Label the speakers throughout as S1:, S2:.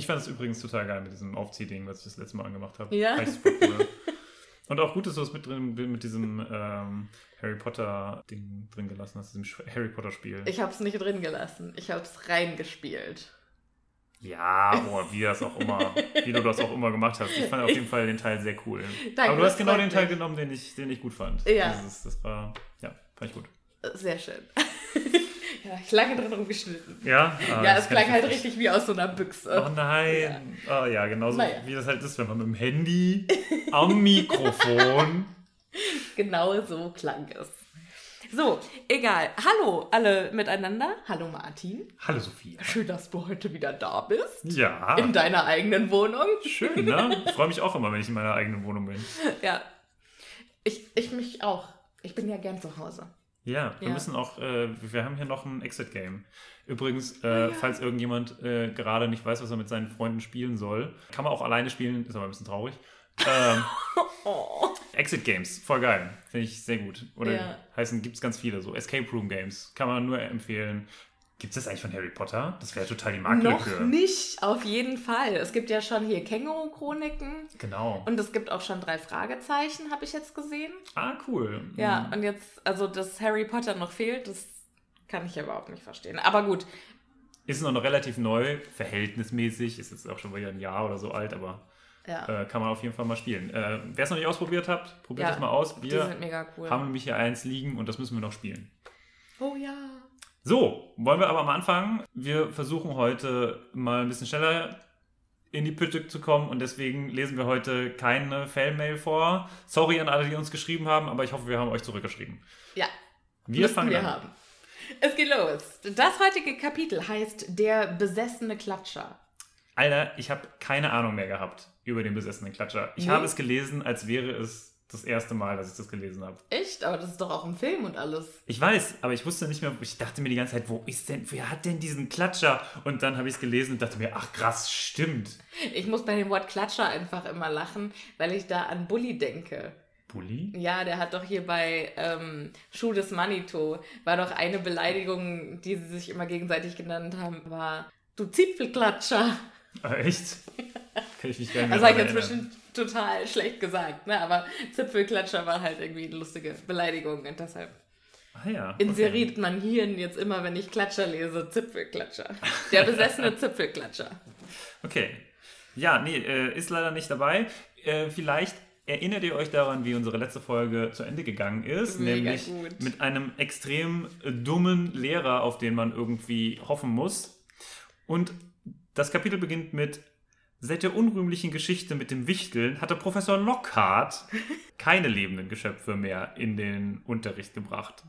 S1: Ich fand es übrigens total geil mit diesem Aufziehding, was ich das letzte Mal angemacht habe.
S2: Ja.
S1: Cool. Und auch gut, dass du es mit, drin, mit diesem ähm, Harry Potter-Ding drin gelassen hast, diesem Harry Potter-Spiel.
S2: Ich hab's nicht drin gelassen, ich hab's reingespielt.
S1: Ja, oh, wie das auch immer, wie du das auch immer gemacht hast. Ich fand auf jeden Fall den Teil sehr cool.
S2: Danke,
S1: Aber du hast genau den Teil genommen, den ich, den ich gut fand.
S2: Ja.
S1: Das, ist, das war, ja, fand ich gut.
S2: Sehr schön. ja, ich lange drin rumgeschnitten.
S1: Ja, ah,
S2: ja, es klang halt richtig wie aus so einer Büchse.
S1: Oh nein. Ja, oh, ja genauso
S2: Naja.
S1: wie das halt ist, wenn man mit dem Handy am Mikrofon.
S2: Genau so klang es. So, egal. Hallo alle miteinander. Hallo Martin.
S1: Hallo Sophia.
S2: Schön, dass du heute wieder da bist.
S1: Ja.
S2: In deiner eigenen Wohnung.
S1: Schön, ne? Ich freue mich auch immer, wenn ich in meiner eigenen Wohnung bin.
S2: Ja. Ich, ich mich auch. Ich bin ja gern zu Hause.
S1: Ja, wir
S2: Ja.
S1: müssen auch, äh, wir haben hier noch ein Exit-Game. Übrigens, äh, falls irgendjemand äh, gerade nicht weiß, was er mit seinen Freunden spielen soll, kann man auch alleine spielen, ist aber ein bisschen traurig. Ähm,
S2: Oh.
S1: Exit Games, voll geil. Finde ich sehr gut. Oder
S2: Ja.
S1: heißen, gibt es ganz viele, so Escape Room Games. Kann man nur empfehlen. Gibt es das eigentlich von Harry Potter? Das wäre total die
S2: Noch
S1: Marktlücke.
S2: nicht, auf jeden Fall. Es gibt ja schon hier Känguru-Chroniken
S1: Genau.
S2: und es gibt auch schon drei Fragezeichen, habe ich jetzt gesehen.
S1: ah, cool.
S2: Ja,
S1: Mhm.
S2: und jetzt, also dass Harry Potter noch fehlt, das kann ich überhaupt nicht verstehen. Aber gut,
S1: Ist noch relativ neu, verhältnismäßig. Ist jetzt auch schon wieder ein Jahr oder so alt, aber
S2: ja.
S1: äh, kann man auf jeden Fall mal spielen. Äh, Wer es noch nicht ausprobiert hat, probiert
S2: Ja,
S1: das mal aus.
S2: die
S1: Wir
S2: sind mega cool.
S1: haben nämlich hier eins liegen und das müssen wir noch spielen.
S2: oh ja.
S1: So, wollen wir aber mal anfangen. Wir versuchen heute mal ein bisschen schneller in die Pütte zu kommen und deswegen lesen wir heute keine Fanmail vor. Sorry an alle, die uns geschrieben haben, aber ich hoffe, wir haben euch zurückgeschrieben.
S2: Ja,
S1: Wir fangen
S2: wir
S1: an.
S2: haben. Es geht los. Das heutige Kapitel heißt Der besessene Klatscher.
S1: Alter, ich habe keine Ahnung mehr gehabt über den besessenen Klatscher. Ich
S2: Nee?
S1: habe es gelesen, als wäre es das erste Mal, dass ich das gelesen habe.
S2: Echt? Aber das ist doch auch im Film und alles.
S1: Ich weiß, aber ich wusste nicht mehr, ich dachte mir die ganze Zeit, wo ist denn, wer hat denn diesen Klatscher? Und dann habe ich es gelesen und dachte mir, ach krass, stimmt.
S2: Ich muss bei dem Wort Klatscher einfach immer lachen, weil ich da an Bully denke.
S1: Bulli?
S2: Ja, der hat doch hier bei ähm, Schuh des Manito, war doch eine Beleidigung, die sie sich immer gegenseitig genannt haben, war du Zipfelklatscher.
S1: Äh, echt? Kann ich mich gar nicht mehr
S2: Das habe ich jetzt bestimmt total schlecht gesagt, ne? aber Zipfelklatscher war halt irgendwie eine lustige Beleidigung und deshalb
S1: Ah ja.
S2: inseriert man hier jetzt immer, wenn ich Klatscher lese, Zipfelklatscher. Der besessene Zipfelklatscher.
S1: Okay. Ja, nee, äh, ist leider nicht dabei. Äh, vielleicht erinnert ihr euch daran, wie unsere letzte Folge zu Ende gegangen ist.
S2: Mega
S1: nämlich
S2: gut.
S1: mit einem extrem dummen Lehrer, auf den man irgendwie hoffen muss. Und das Kapitel beginnt mit Seit der unrühmlichen Geschichte mit dem Wichteln hatte Professor Lockhart keine lebenden Geschöpfe mehr in den Unterricht gebracht.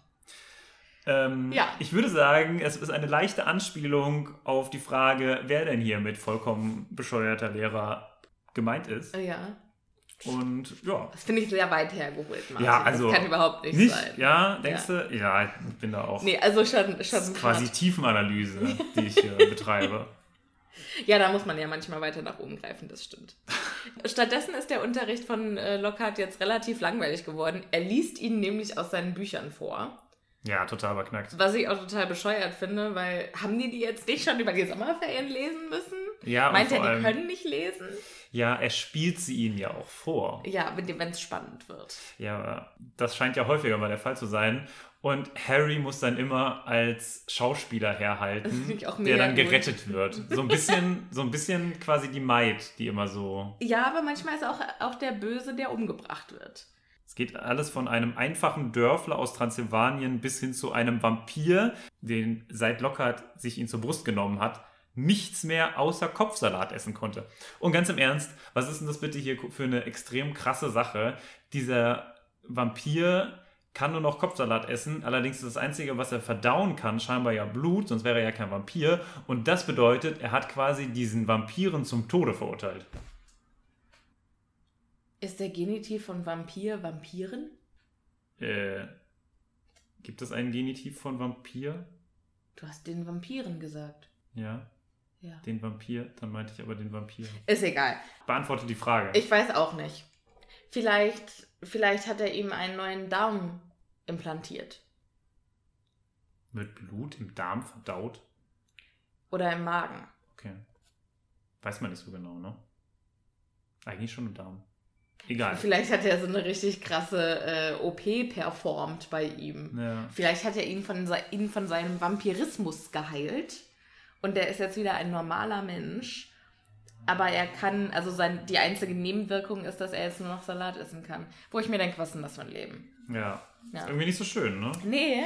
S1: Ähm,
S2: Ja.
S1: Ich würde sagen, es ist eine leichte Anspielung auf die Frage, wer denn hier mit vollkommen bescheuerter Lehrer gemeint ist.
S2: Ja,
S1: Und ja.
S2: das finde ich sehr weit hergeholt, Martin.
S1: Ja, also.
S2: das kann überhaupt nicht,
S1: nicht
S2: sein.
S1: Ja, denkst du? Ja, ich bin da auch.
S2: Nee, also schon,
S1: das
S2: schon
S1: ist quasi. Tiefenanalyse, die ich hier betreibe.
S2: Ja, da muss man ja manchmal weiter nach oben greifen, das stimmt. Stattdessen ist der Unterricht von äh, Lockhart jetzt relativ langweilig geworden. Er liest ihnen nämlich aus seinen Büchern vor.
S1: Ja, total verknackt.
S2: Was ich auch total bescheuert finde, weil haben die die jetzt nicht schon über die Sommerferien lesen müssen?
S1: Ja,
S2: Meint er, die können nicht lesen?
S1: Ja, er spielt sie ihnen ja auch vor.
S2: Ja, wenn es spannend wird.
S1: Ja, das scheint ja häufiger mal der Fall zu sein. Und Harry muss dann immer als Schauspieler herhalten, der dann
S2: gut.
S1: gerettet wird. So ein bisschen, so ein bisschen quasi die Maid, die immer so.
S2: Ja, aber manchmal ist auch, auch der Böse, der umgebracht wird.
S1: Es geht alles von einem einfachen Dörfler aus Transsilvanien bis hin zu einem Vampir, den seit Lockhart sich ihn zur Brust genommen hat, nichts mehr außer Kopfsalat essen konnte. Und ganz im Ernst, was ist denn das bitte hier für eine extrem krasse Sache? Dieser Vampir kann nur noch Kopfsalat essen, allerdings ist das Einzige, was er verdauen kann, scheinbar ja Blut, sonst wäre er ja kein Vampir. Und das bedeutet, er hat quasi diesen Vampiren zum Tode verurteilt.
S2: Ist der Genitiv von Vampir Vampiren?
S1: Äh, gibt es einen Genitiv von Vampir?
S2: Du hast den Vampiren gesagt.
S1: Ja,
S2: Ja.
S1: den Vampir. Dann meinte ich aber den Vampir.
S2: Ist egal.
S1: Beantworte die Frage.
S2: Ich weiß auch nicht. Vielleicht, vielleicht hat er ihm einen neuen Darm implantiert.
S1: Wird Blut im Darm verdaut?
S2: Oder im Magen.
S1: Okay. Weiß man nicht so genau, ne? Eigentlich schon im Darm. Egal.
S2: Vielleicht hat er so eine richtig krasse äh, OP performt bei ihm.
S1: Ja.
S2: Vielleicht hat er ihn von, ihn von seinem Vampirismus geheilt. Und der ist jetzt wieder ein normaler Mensch. Aber er kann, also sein, die einzige Nebenwirkung ist, dass er jetzt nur noch Salat essen kann. Wo ich mir denke, was ist denn das für ein Leben?
S1: Ja.
S2: Ja.
S1: Ist irgendwie nicht so schön, ne?
S2: Nee,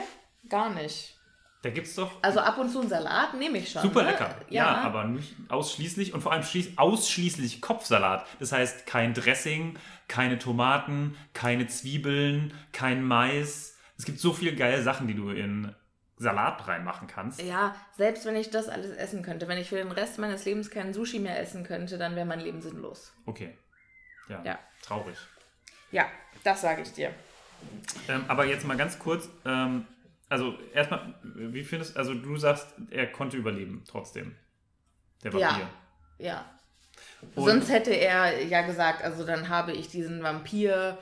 S2: gar nicht.
S1: Da gibt's doch
S2: Also ab und zu einen Salat nehme ich schon.
S1: super
S2: ne?
S1: lecker. Ja. aber nicht ausschließlich und vor allem schließ, ausschließlich Kopfsalat. Das heißt, kein Dressing, keine Tomaten, keine Zwiebeln, kein Mais. Es gibt so viele geile Sachen, die du in Salat reinmachen kannst.
S2: Ja, selbst wenn ich das alles essen könnte, wenn ich für den Rest meines Lebens keinen Sushi mehr essen könnte, dann wäre mein Leben sinnlos.
S1: Okay. Ja.
S2: Ja.
S1: Traurig.
S2: Ja, das sage ich dir.
S1: Ähm, aber jetzt mal ganz kurz, ähm, also erstmal, wie findest also du sagst, er konnte überleben trotzdem. Der Vampir.
S2: Ja. Ja.
S1: Und-
S2: Sonst hätte er ja gesagt, also dann habe ich diesen Vampir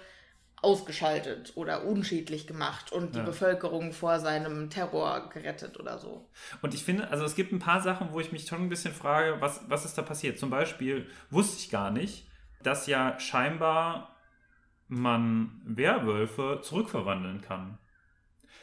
S2: ausgeschaltet oder unschädlich gemacht und die
S1: Ja.
S2: Bevölkerung vor seinem Terror gerettet oder so.
S1: Und ich finde, also es gibt ein paar Sachen, wo ich mich schon ein bisschen frage, was, was ist da passiert? Zum Beispiel wusste ich gar nicht, dass ja scheinbar man Werwölfe zurückverwandeln kann.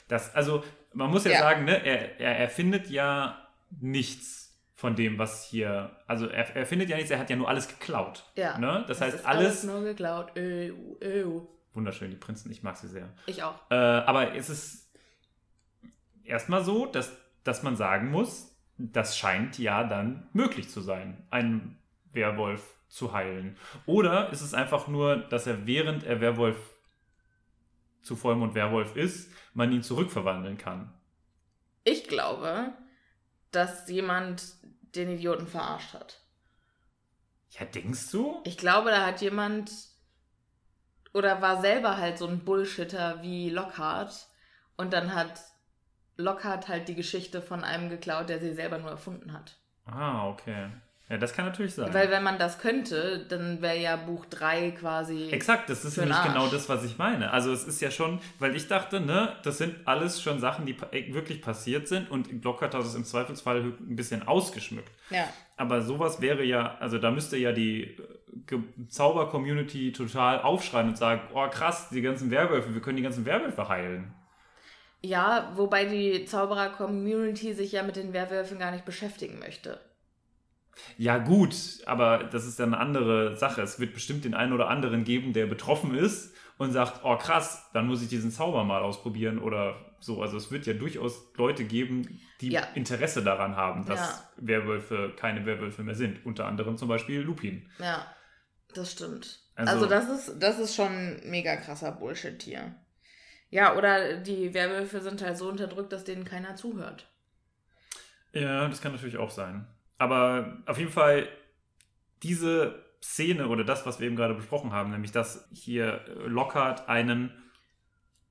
S1: Das, also, man muss ja,
S2: Ja.
S1: sagen, ne, er, er erfindet ja nichts von dem, was hier. Also er, er findet ja nichts, er hat ja nur alles geklaut.
S2: Ja.
S1: Ne? Das, heißt,
S2: ist
S1: alles.
S2: nur geklaut. Ö, ö.
S1: Wunderschön, die Prinzen, ich mag sie sehr.
S2: Ich auch.
S1: Äh, aber es ist erstmal so, dass, dass man sagen muss, das scheint ja dann möglich zu sein, einen Werwolf zu heilen. Oder ist es einfach nur, dass er während er Werwolf zu Vollmond Werwolf ist, man ihn zurückverwandeln kann.
S2: Ich glaube, dass jemand den Idioten verarscht hat.
S1: Ja, denkst du?
S2: Ich glaube, da hat jemand oder war selber halt so ein Bullshitter wie Lockhart und dann hat Lockhart halt die Geschichte von einem geklaut, der sie selber nur erfunden hat.
S1: Ah, okay. Ja, das kann natürlich sein.
S2: Weil wenn man das könnte, dann wäre ja Buch 3 quasi...
S1: Exakt, das ist nämlich genau das, was ich meine. Also es ist ja schon, weil ich dachte, ne, das sind alles schon Sachen, die äh, wirklich passiert sind und Lockhart hat es im Zweifelsfall ein bisschen ausgeschmückt.
S2: Ja.
S1: Aber sowas wäre ja, also da müsste ja die Zauber-Community total aufschreien und sagen, oh krass, die ganzen Werwölfe, wir können die ganzen Werwölfe heilen.
S2: ja, wobei die Zauberer-Community sich ja mit den Werwölfen gar nicht beschäftigen möchte.
S1: Ja gut, aber das ist dann eine andere Sache. Es wird bestimmt den einen oder anderen geben, der betroffen ist und sagt, oh krass, dann muss ich diesen Zauber mal ausprobieren oder so. Also es wird ja durchaus Leute geben, die
S2: Ja.
S1: Interesse daran haben, dass
S2: Ja.
S1: Werwölfe keine Werwölfe mehr sind. Unter anderem zum Beispiel Lupin.
S2: Ja, das stimmt.
S1: Also-
S2: Also, das, ist, das ist schon mega krasser Bullshit hier. Ja, oder die Werwölfe sind halt so unterdrückt, dass denen keiner zuhört.
S1: Ja, das kann natürlich auch sein. Aber auf jeden Fall diese Szene oder das, was wir eben gerade besprochen haben, nämlich dass hier Lockhart einen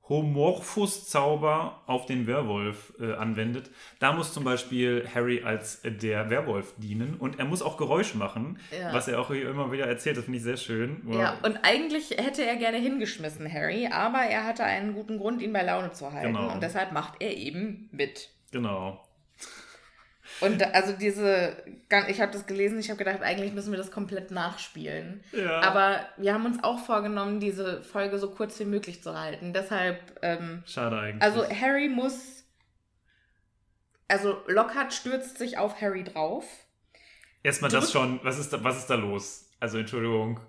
S1: Homorphus-Zauber auf den Werwolf äh, anwendet. Da muss zum Beispiel Harry als äh, der Werwolf dienen und er muss auch Geräusche machen,
S2: Ja.
S1: was er auch hier immer wieder erzählt. Das finde ich sehr schön. Wo
S2: Ja, und eigentlich hätte er gerne hingeschmissen, Harry, aber er hatte einen guten Grund, ihn bei Laune zu halten.
S1: Genau.
S2: Und deshalb macht er eben mit.
S1: Genau.
S2: Und also diese, ich habe das gelesen, ich habe gedacht, eigentlich müssen wir das komplett nachspielen.
S1: Ja.
S2: Aber wir haben uns auch vorgenommen, diese Folge so kurz wie möglich zu halten. Deshalb, ähm,
S1: Schade eigentlich.
S2: also Harry muss, also Lockhart stürzt sich auf Harry drauf.
S1: Erstmal das schon, was ist, da, was ist da los? Also Entschuldigung,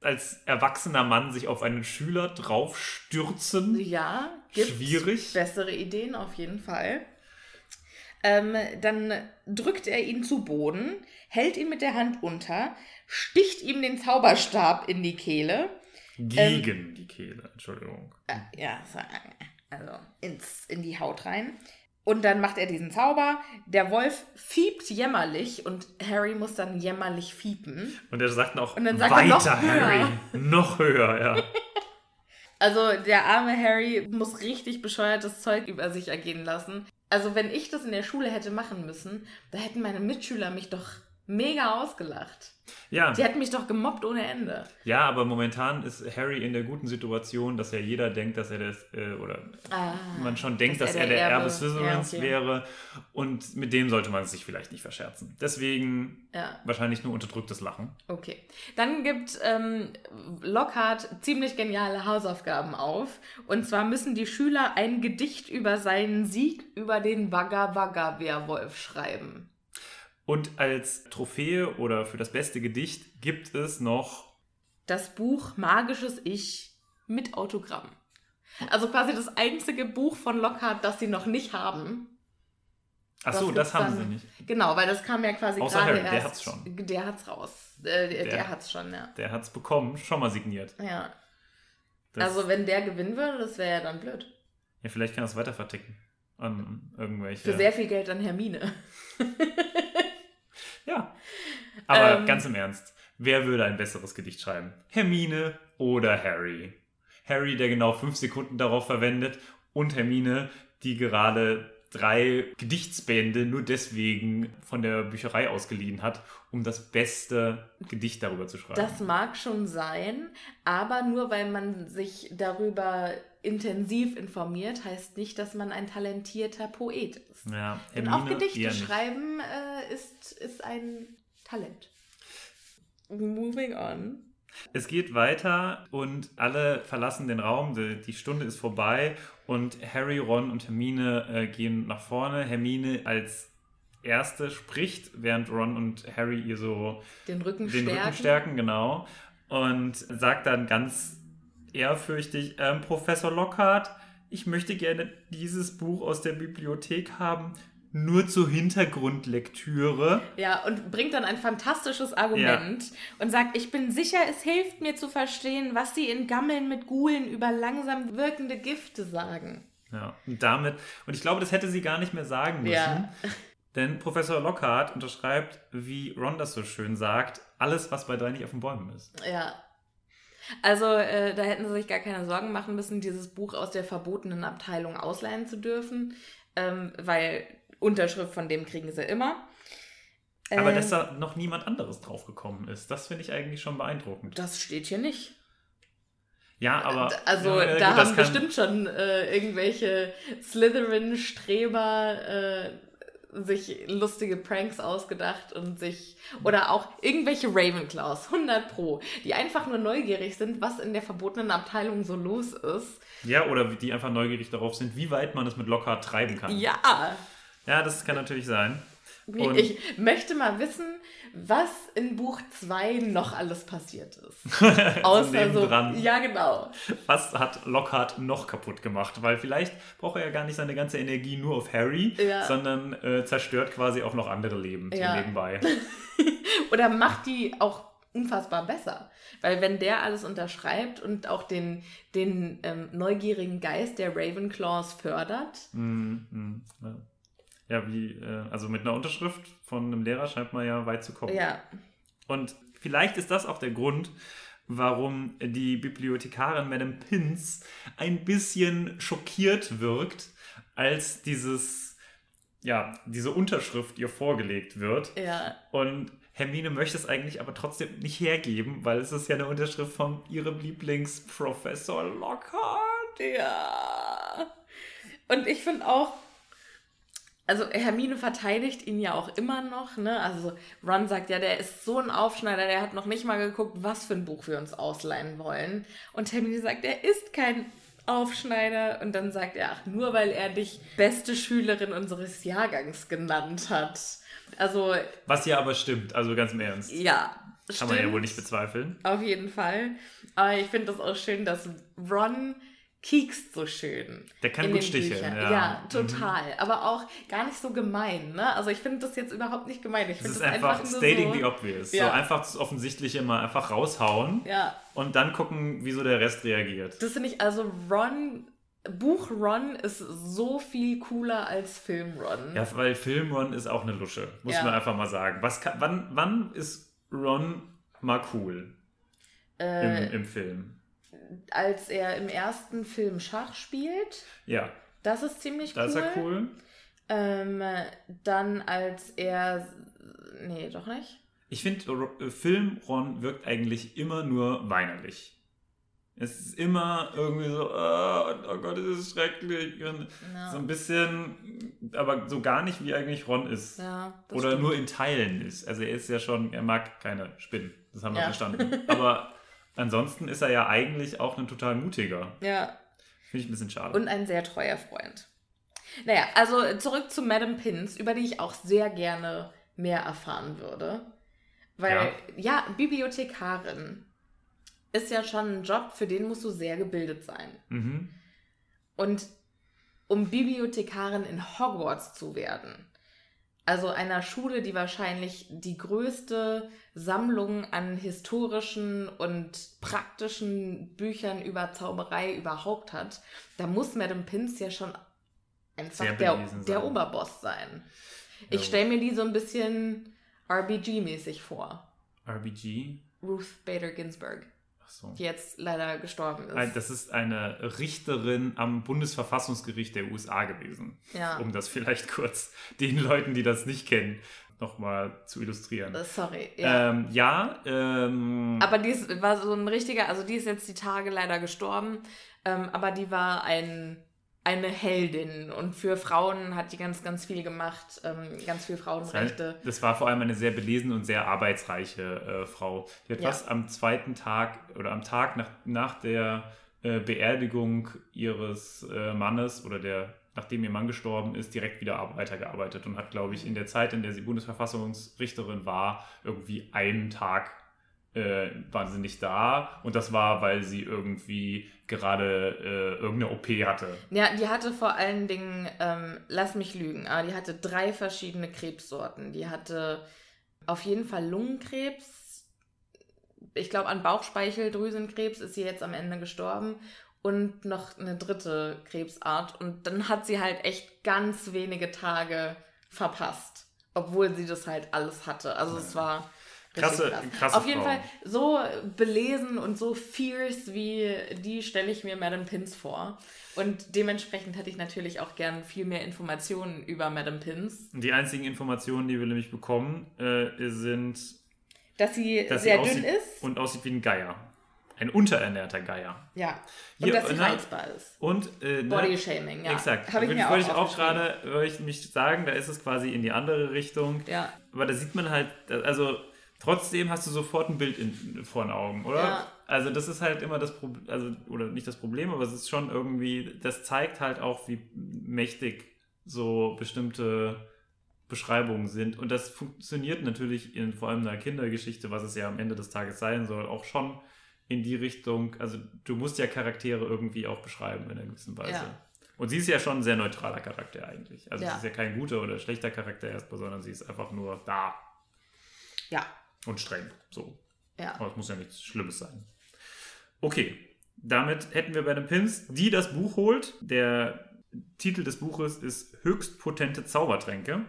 S1: als erwachsener Mann sich auf einen Schüler draufstürzen?
S2: Ja, gibt
S1: Schwierig.
S2: bessere Ideen auf jeden Fall. Ähm, dann drückt er ihn zu Boden, hält ihn mit der Hand unter, sticht ihm den Zauberstab in die Kehle.
S1: Gegen die Kehle, Entschuldigung.
S2: Äh, ja, so, also ins, in die Haut rein. Und dann macht er diesen Zauber. Der Wolf fiebt jämmerlich und Harry muss dann jämmerlich fiepen.
S1: Und er sagt noch,
S2: Und dann sagt er,
S1: weiter,
S2: noch
S1: Harry,
S2: höher.
S1: noch höher, ja.
S2: Also der arme Harry muss richtig bescheuertes Zeug über sich ergehen lassen. Also wenn ich das in der Schule hätte machen müssen, da hätten meine Mitschüler mich doch mega ausgelacht.
S1: Ja,
S2: Die hätten mich doch gemobbt ohne Ende.
S1: ja, aber momentan ist Harry in der guten Situation, dass ja jeder denkt, dass er das, äh, oder
S2: Ah,
S1: man schon denkt,
S2: dass
S1: dass,
S2: er
S1: er
S2: der
S1: der Erbe
S2: Erbe-
S1: Slytherins
S2: ja, okay.
S1: wäre. Und mit dem sollte man sich vielleicht nicht verscherzen. Deswegen
S2: ja.
S1: wahrscheinlich nur unterdrücktes Lachen.
S2: Okay. Dann gibt ähm, Lockhart ziemlich geniale Hausaufgaben auf. Und zwar müssen die Schüler ein Gedicht über seinen Sieg über den Wagga Wagga Werwolf schreiben.
S1: Und als Trophäe oder für das beste Gedicht gibt es noch
S2: Das Buch Magisches Ich mit Autogramm. Also quasi das einzige Buch von Lockhart, das sie noch nicht haben.
S1: Ach so,
S2: Das
S1: das haben
S2: dann-
S1: sie nicht.
S2: Genau, weil das kam ja quasi
S1: Außer
S2: gerade
S1: Harry, der
S2: erst.
S1: hat's schon.
S2: Der hat's raus. Äh, der, der,
S1: Der-
S2: hat's schon, ja.
S1: Der hat es bekommen, schon mal signiert.
S2: Ja.
S1: Das,
S2: also wenn der gewinnen würde, das wäre ja dann blöd.
S1: ja, vielleicht kann er es weiter verticken. An irgendwelche.
S2: Für sehr viel Geld an Hermine.
S1: Aber
S2: Ähm.
S1: ganz im Ernst, wer würde ein besseres Gedicht schreiben? Hermine oder Harry? Harry, der genau fünf Sekunden darauf verwendet, und Hermine, die gerade drei Gedichtsbände nur deswegen von der Bücherei ausgeliehen hat, um das beste Gedicht darüber zu schreiben.
S2: Das mag schon sein, aber nur weil man sich darüber intensiv informiert, heißt nicht, dass man ein talentierter Poet ist.
S1: ja,
S2: Denn
S1: Hermine
S2: auch Gedichte schreiben äh, ist, ist ein Talent. Moving on.
S1: Es geht weiter und alle verlassen den Raum. Die, Stunde ist vorbei und Harry, Ron und Hermine äh, gehen nach vorne. Hermine als Erste spricht, während Ron und Harry ihr so
S2: Den Rücken
S1: den
S2: stärken.
S1: Rücken stärken, genau. Und sagt dann ganz ehrfürchtig, ähm, Professor Lockhart, ich möchte gerne dieses Buch aus der Bibliothek haben, nur zur Hintergrundlektüre.
S2: Ja, und bringt dann ein fantastisches Argument und sagt, ich bin sicher, es hilft mir zu verstehen, was sie in Gammeln mit Gulen über langsam wirkende Gifte sagen.
S1: Ja, und damit, und ich glaube, das hätte sie gar nicht mehr sagen müssen.
S2: Ja.
S1: Denn Professor Lockhart unterschreibt, wie Ron das so schön sagt, alles, was bei drei nicht auf den Bäumen ist.
S2: Ja. Also, äh, da hätten sie sich gar keine Sorgen machen müssen, dieses Buch aus der verbotenen Abteilung ausleihen zu dürfen, ähm, weil Unterschrift von dem kriegen sie immer.
S1: Aber
S2: Ähm,
S1: dass da noch niemand anderes draufgekommen ist, das finde ich eigentlich schon beeindruckend.
S2: das steht hier nicht.
S1: ja, aber.
S2: Also,
S1: ja,
S2: da
S1: gut,
S2: haben bestimmt schon äh, irgendwelche Slytherin-Streber äh, sich lustige Pranks ausgedacht und sich. Oder auch irgendwelche Ravenclaws, 100 Pro, die einfach nur neugierig sind, was in der verbotenen Abteilung so los ist.
S1: Ja, oder die einfach neugierig darauf sind, wie weit man es mit Lockhart treiben kann.
S2: Ja,
S1: Ja, das kann natürlich sein. Und-
S2: ich möchte mal wissen, was in Buch 2 noch alles passiert ist. Außer so. Ja, genau.
S1: Was hat Lockhart noch kaputt gemacht? Weil vielleicht braucht er ja gar nicht seine ganze Energie nur auf Harry,
S2: Ja.
S1: sondern äh, zerstört quasi auch noch andere Leben
S2: Ja.
S1: nebenbei.
S2: Oder macht die auch unfassbar besser. Weil wenn der alles unterschreibt und auch den, den ähm, neugierigen Geist der Ravenclaws fördert,
S1: Mm, mm, ja. Ja, wie, äh, also mit einer Unterschrift von einem Lehrer scheint man ja weit zu kommen.
S2: ja,
S1: Und vielleicht ist das auch der Grund, warum die Bibliothekarin Madame Pins ein bisschen schockiert wirkt, als dieses, ja, diese Unterschrift ihr vorgelegt wird.
S2: ja,
S1: Und Hermine möchte es eigentlich aber trotzdem nicht hergeben, weil es ist ja eine Unterschrift von ihrem Lieblingsprofessor Lockhart.
S2: ja. Und ich finde auch, also Hermine verteidigt ihn ja auch immer noch, ne? Also Ron sagt ja, der ist so ein Aufschneider, der hat noch nicht mal geguckt, was für ein Buch wir uns ausleihen wollen. Und Hermine sagt, er ist kein Aufschneider. Und dann sagt er, ach, nur weil er dich beste Schülerin unseres Jahrgangs genannt hat. Also.
S1: Was ja aber stimmt, also ganz im Ernst.
S2: Ja.
S1: Kann stimmt. man ja wohl nicht bezweifeln.
S2: Auf jeden Fall. Aber ich finde das auch schön, dass Ron kiekst so schön.
S1: Der kann gut sticheln. Ja.
S2: ja, total. Mhm. Aber auch gar nicht so gemein. Ne? Also ich finde das jetzt überhaupt nicht gemein. Ich
S1: finde das ist einfach, einfach stating so, the obvious. Ja. So einfach das Offensichtliche mal einfach raushauen
S2: ja.
S1: und dann gucken, wie so der Rest reagiert.
S2: Das finde ich, also Ron Buch Ron ist so viel cooler als Film Ron.
S1: Ja, weil Film Ron ist auch eine Lusche, muss ja. man einfach mal sagen. Was kann, wann, wann ist Ron mal cool äh, im, im Film?
S2: Als er im ersten Film Schach spielt.
S1: Ja.
S2: Das ist ziemlich cool.
S1: Das ist ja cool.
S2: Ähm, dann als er. Nee, doch nicht.
S1: Ich finde, äh, Film Ron wirkt eigentlich immer nur weinerlich. Es ist immer irgendwie so, oh, oh Gott, es ist schrecklich. Ja. So ein bisschen, aber so gar nicht, wie eigentlich Ron ist.
S2: Ja,
S1: Oder stimmt. nur in Teilen ist. Also er ist ja schon, er mag keine Spinnen. Das haben wir ja. verstanden. Aber Ansonsten ist er ja eigentlich auch ein total mutiger.
S2: Ja.
S1: Finde ich ein bisschen schade.
S2: Und ein sehr treuer Freund. Naja, also zurück zu Madame Pins, über die ich auch sehr gerne mehr erfahren würde. Weil, ja, ja Bibliothekarin ist ja schon ein Job, für den musst du sehr gebildet sein.
S1: Mhm.
S2: Und um Bibliothekarin in Hogwarts zu werden, also einer Schule, die wahrscheinlich die größte Sammlung an historischen und praktischen Büchern über Zauberei überhaupt hat, da muss Madame Pins ja schon einfach der, der Oberboss sein. Ja. Ich stelle mir die so ein bisschen RBG-mäßig vor.
S1: RBG?
S2: Ruth Bader Ginsburg
S1: so.
S2: die jetzt leider gestorben ist.
S1: Das ist eine Richterin am Bundesverfassungsgericht der USA gewesen.
S2: Ja.
S1: Um das vielleicht kurz den Leuten, die das nicht kennen, nochmal zu illustrieren.
S2: Äh, sorry.
S1: Ja, ähm, ja ähm,
S2: aber die ist, war so ein richtiger, also die ist jetzt die Tage leider gestorben, ähm, aber die war ein eine Heldin und für Frauen hat die ganz, ganz viel gemacht, ähm, ganz viel Frauenrechte.
S1: Das war vor allem eine sehr belesene und sehr arbeitsreiche äh, Frau. Die hat ja. was am zweiten Tag oder am Tag nach, nach der äh, Beerdigung ihres äh, Mannes oder der, nachdem ihr Mann gestorben ist, direkt wieder weitergearbeitet und hat, glaube ich, in der Zeit, in der sie Bundesverfassungsrichterin war, irgendwie einen Tag äh, waren sie nicht da und das war, weil sie irgendwie gerade äh, irgendeine OP hatte.
S2: Ja, die hatte vor allen Dingen, ähm, lass mich lügen, aber die hatte drei verschiedene Krebssorten. Die hatte auf jeden Fall Lungenkrebs. Ich glaube, an Bauchspeicheldrüsenkrebs ist sie jetzt am Ende gestorben. Und noch eine dritte Krebsart. Und dann hat sie halt echt ganz wenige Tage verpasst. Obwohl sie das halt alles hatte. Also es war
S1: Krasse, krass. krasse
S2: Auf jeden Frau. Fall so belesen und so fierce wie die stelle ich mir Madame Pins vor. Und dementsprechend hätte ich natürlich auch gern viel mehr Informationen über Madame Pins.
S1: Die einzigen Informationen, die wir nämlich bekommen, äh, sind,
S2: dass sie dass sehr sie dünn ist
S1: und aussieht wie ein Geier. Ein unterernährter Geier.
S2: Ja. Und Hier, dass sie reizbar ist.
S1: Und äh,
S2: Body Shaming, ja.
S1: Exakt. Habe ich mir wollte auch, ich auch gerade, würde ich mich sagen, da ist es quasi in die andere Richtung.
S2: Ja.
S1: Aber da sieht man halt, also Trotzdem hast du sofort ein Bild in, vor den Augen, oder? Ja. Also das ist halt immer das Problem, also oder nicht das Problem, aber es ist schon irgendwie, das zeigt halt auch, wie mächtig so bestimmte Beschreibungen sind. Und das funktioniert natürlich in vor allem einer Kindergeschichte, was es ja am Ende des Tages sein soll, auch schon in die Richtung, also du musst ja Charaktere irgendwie auch beschreiben in einer gewissen Weise. Ja. Und sie ist ja schon ein sehr neutraler Charakter eigentlich. Also ja. sie ist ja kein guter oder schlechter Charakter erstmal, sondern sie ist einfach nur da.
S2: Ja,
S1: und streng. So.
S2: Ja.
S1: Aber es muss ja nichts Schlimmes sein. Okay, damit hätten wir bei den Pins, die das Buch holt. Der Titel des Buches ist Höchst potente Zaubertränke.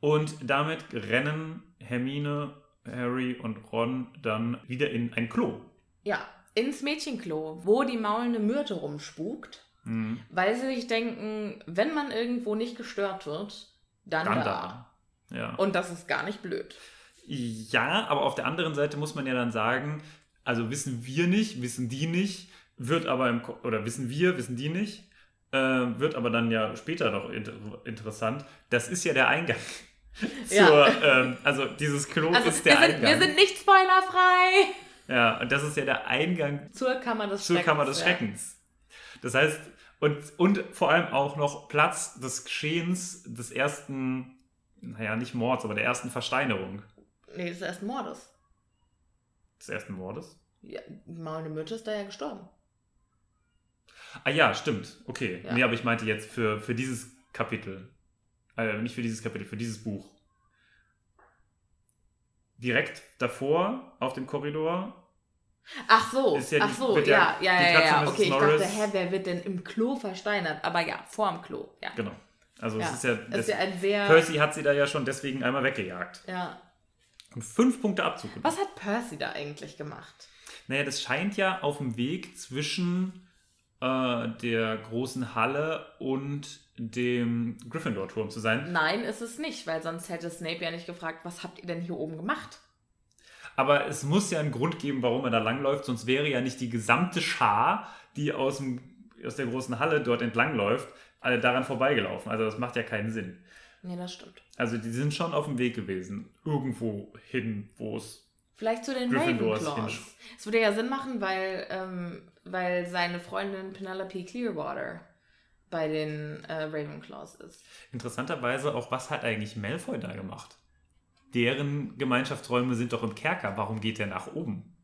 S1: Und damit rennen Hermine, Harry und Ron dann wieder in ein Klo.
S2: Ja, ins Mädchenklo, wo die maulende Myrte rumspukt,
S1: mhm.
S2: weil sie sich denken, wenn man irgendwo nicht gestört wird, dann, dann da.
S1: da. Ja.
S2: Und das ist gar nicht blöd.
S1: Ja, aber auf der anderen Seite muss man ja dann sagen, also wissen wir nicht, wissen die nicht, wird aber im, oder wissen wir, wissen die nicht, äh, wird aber dann ja später noch inter interessant. Das ist ja der Eingang.
S2: Ja.
S1: Zur, ähm, also dieses Klo
S2: Also
S1: ist der
S2: wir, sind,
S1: Eingang.
S2: wir sind nicht spoilerfrei.
S1: ja, und das ist ja der Eingang
S2: Zur Kammer des
S1: zur
S2: Schreckens.
S1: Kammer des
S2: ja.
S1: Schreckens. Das heißt, und, und vor allem auch noch Platz des Geschehens des ersten, naja, nicht Mords, aber der ersten Versteinerung.
S2: Nee, das ist erst Mordes.
S1: Des ersten Mordes?
S2: Ja, Maulne Mütze ist da ja gestorben.
S1: Ah ja, stimmt. Okay.
S2: Ja.
S1: Nee, aber ich meinte jetzt für, für dieses Kapitel. Äh, nicht für dieses Kapitel, für dieses Buch. Direkt davor auf dem Korridor.
S2: Ach so,
S1: ja die-
S2: ach so, ja,
S1: ja
S2: ja, ja, ja.
S1: Mrs.
S2: Okay, ich
S1: Norris-
S2: dachte, hä, wer wird denn im Klo versteinert? Aber ja, vorm Klo, ja.
S1: Genau. Also
S2: ja.
S1: es ist ja.
S2: Das ist ja ein sehr.
S1: Percy hat sie da ja schon deswegen einmal weggejagt.
S2: ja.
S1: Und fünf Punkte Abzug. gemacht.
S2: Was hat Percy da eigentlich gemacht?
S1: Naja, das scheint ja auf dem Weg zwischen äh, der großen Halle und dem Gryffindor-Turm zu sein.
S2: Nein, ist es nicht, weil sonst hätte Snape ja nicht gefragt, was habt ihr denn hier oben gemacht?
S1: Aber es muss ja einen Grund geben, warum er da langläuft, sonst wäre ja nicht die gesamte Schar, die aus, dem, aus der großen Halle dort entlangläuft, alle daran vorbeigelaufen. Also das macht ja keinen Sinn.
S2: Nee, das stimmt.
S1: Also die sind schon auf dem Weg gewesen, irgendwo hin, wo es
S2: Vielleicht zu den Ravenclaws. Es würde ja Sinn machen, weil, ähm, weil seine Freundin Penelope Clearwater bei den äh, Ravenclaws ist.
S1: Interessanterweise auch, was hat eigentlich Malfoy da gemacht? Deren Gemeinschaftsräume sind doch im Kerker. Warum geht er nach oben?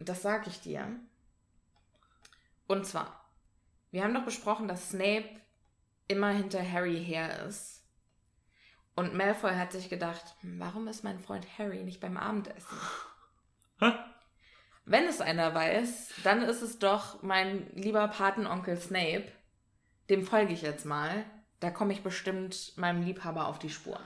S2: Das sage ich dir. Und zwar, wir haben doch besprochen, dass Snape immer hinter Harry her ist. Und Malfoy hat sich gedacht, hm, warum ist mein Freund Harry nicht beim Abendessen?
S1: Hä?
S2: Wenn es einer weiß, dann ist es doch mein lieber Patenonkel Snape. Dem folge ich jetzt mal. Da komme ich bestimmt meinem Liebhaber auf die Spur.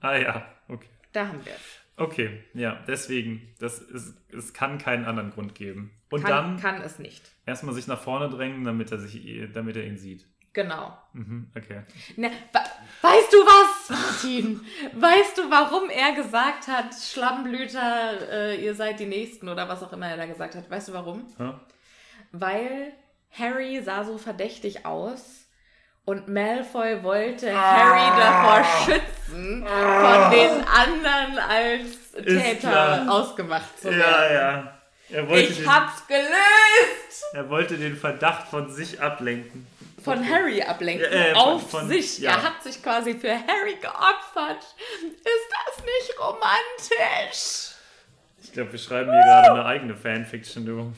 S1: Ah ja, okay.
S2: Da haben wir es.
S1: Okay, ja, deswegen, das ist, es kann keinen anderen Grund geben. Und
S2: Kann,
S1: dann
S2: kann es nicht.
S1: erstmal sich nach vorne drängen, damit er, sich, damit er ihn sieht.
S2: Genau.
S1: Mhm, okay.
S2: Ne, wa weißt du was, Martin? Weißt du, warum er gesagt hat, Schlammblüter, äh, ihr seid die Nächsten oder was auch immer er da gesagt hat? Weißt du warum?
S1: Hä?
S2: Weil Harry sah so verdächtig aus und Malfoy wollte Harry davor schützen, von den anderen als Täter ausgemacht zu werden.
S1: Ja, ja. Er wollte,
S2: Ich
S1: den,
S2: hab's gelöst!
S1: er wollte den Verdacht von sich ablenken.
S2: Von Harry ablenken.
S1: Äh, von-
S2: auf
S1: von-
S2: sich.
S1: ja.
S2: Er hat sich quasi für Harry geopfert. Ist das nicht romantisch?
S1: Ich glaube, wir schreiben hier gerade eine eigene Fanfiction, du.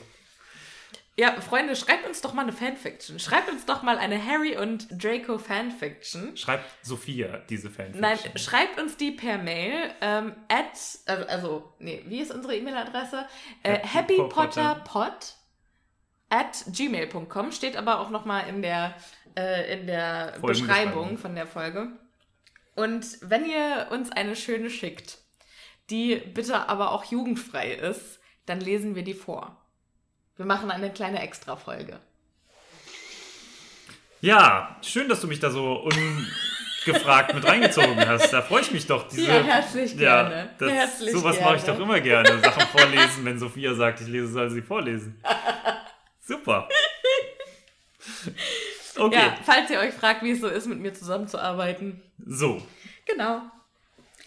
S2: Ja, Freunde, schreibt uns doch mal eine Fanfiction. Schreibt uns doch mal eine Harry und Draco Fanfiction.
S1: Schreibt Sophia diese Fanfiction.
S2: Nein, schreibt uns die per Mail. Ähm, at, also, also, nee, wie ist unsere E-Mail-Adresse? Äh,
S1: Happy
S2: happypotterpod at gmail.com. Steht aber auch nochmal in der, äh, in der. Beschreibung von der Folge. Und wenn ihr uns eine schöne schickt, die bitte aber auch jugendfrei ist, dann lesen wir die vor. Wir machen eine kleine Extra-Folge.
S1: Ja, schön, dass du mich da so ungefragt mit reingezogen hast. Da freue ich mich doch. Diese,
S2: Ja, herzlich gerne.
S1: das,
S2: Herzlich
S1: sowas mache ich doch immer gerne. Sachen vorlesen, wenn Sophia sagt, ich lese, soll sie vorlesen. Super. Okay,
S2: Ja, falls ihr euch fragt, wie es so ist, mit mir zusammenzuarbeiten.
S1: so.
S2: Genau.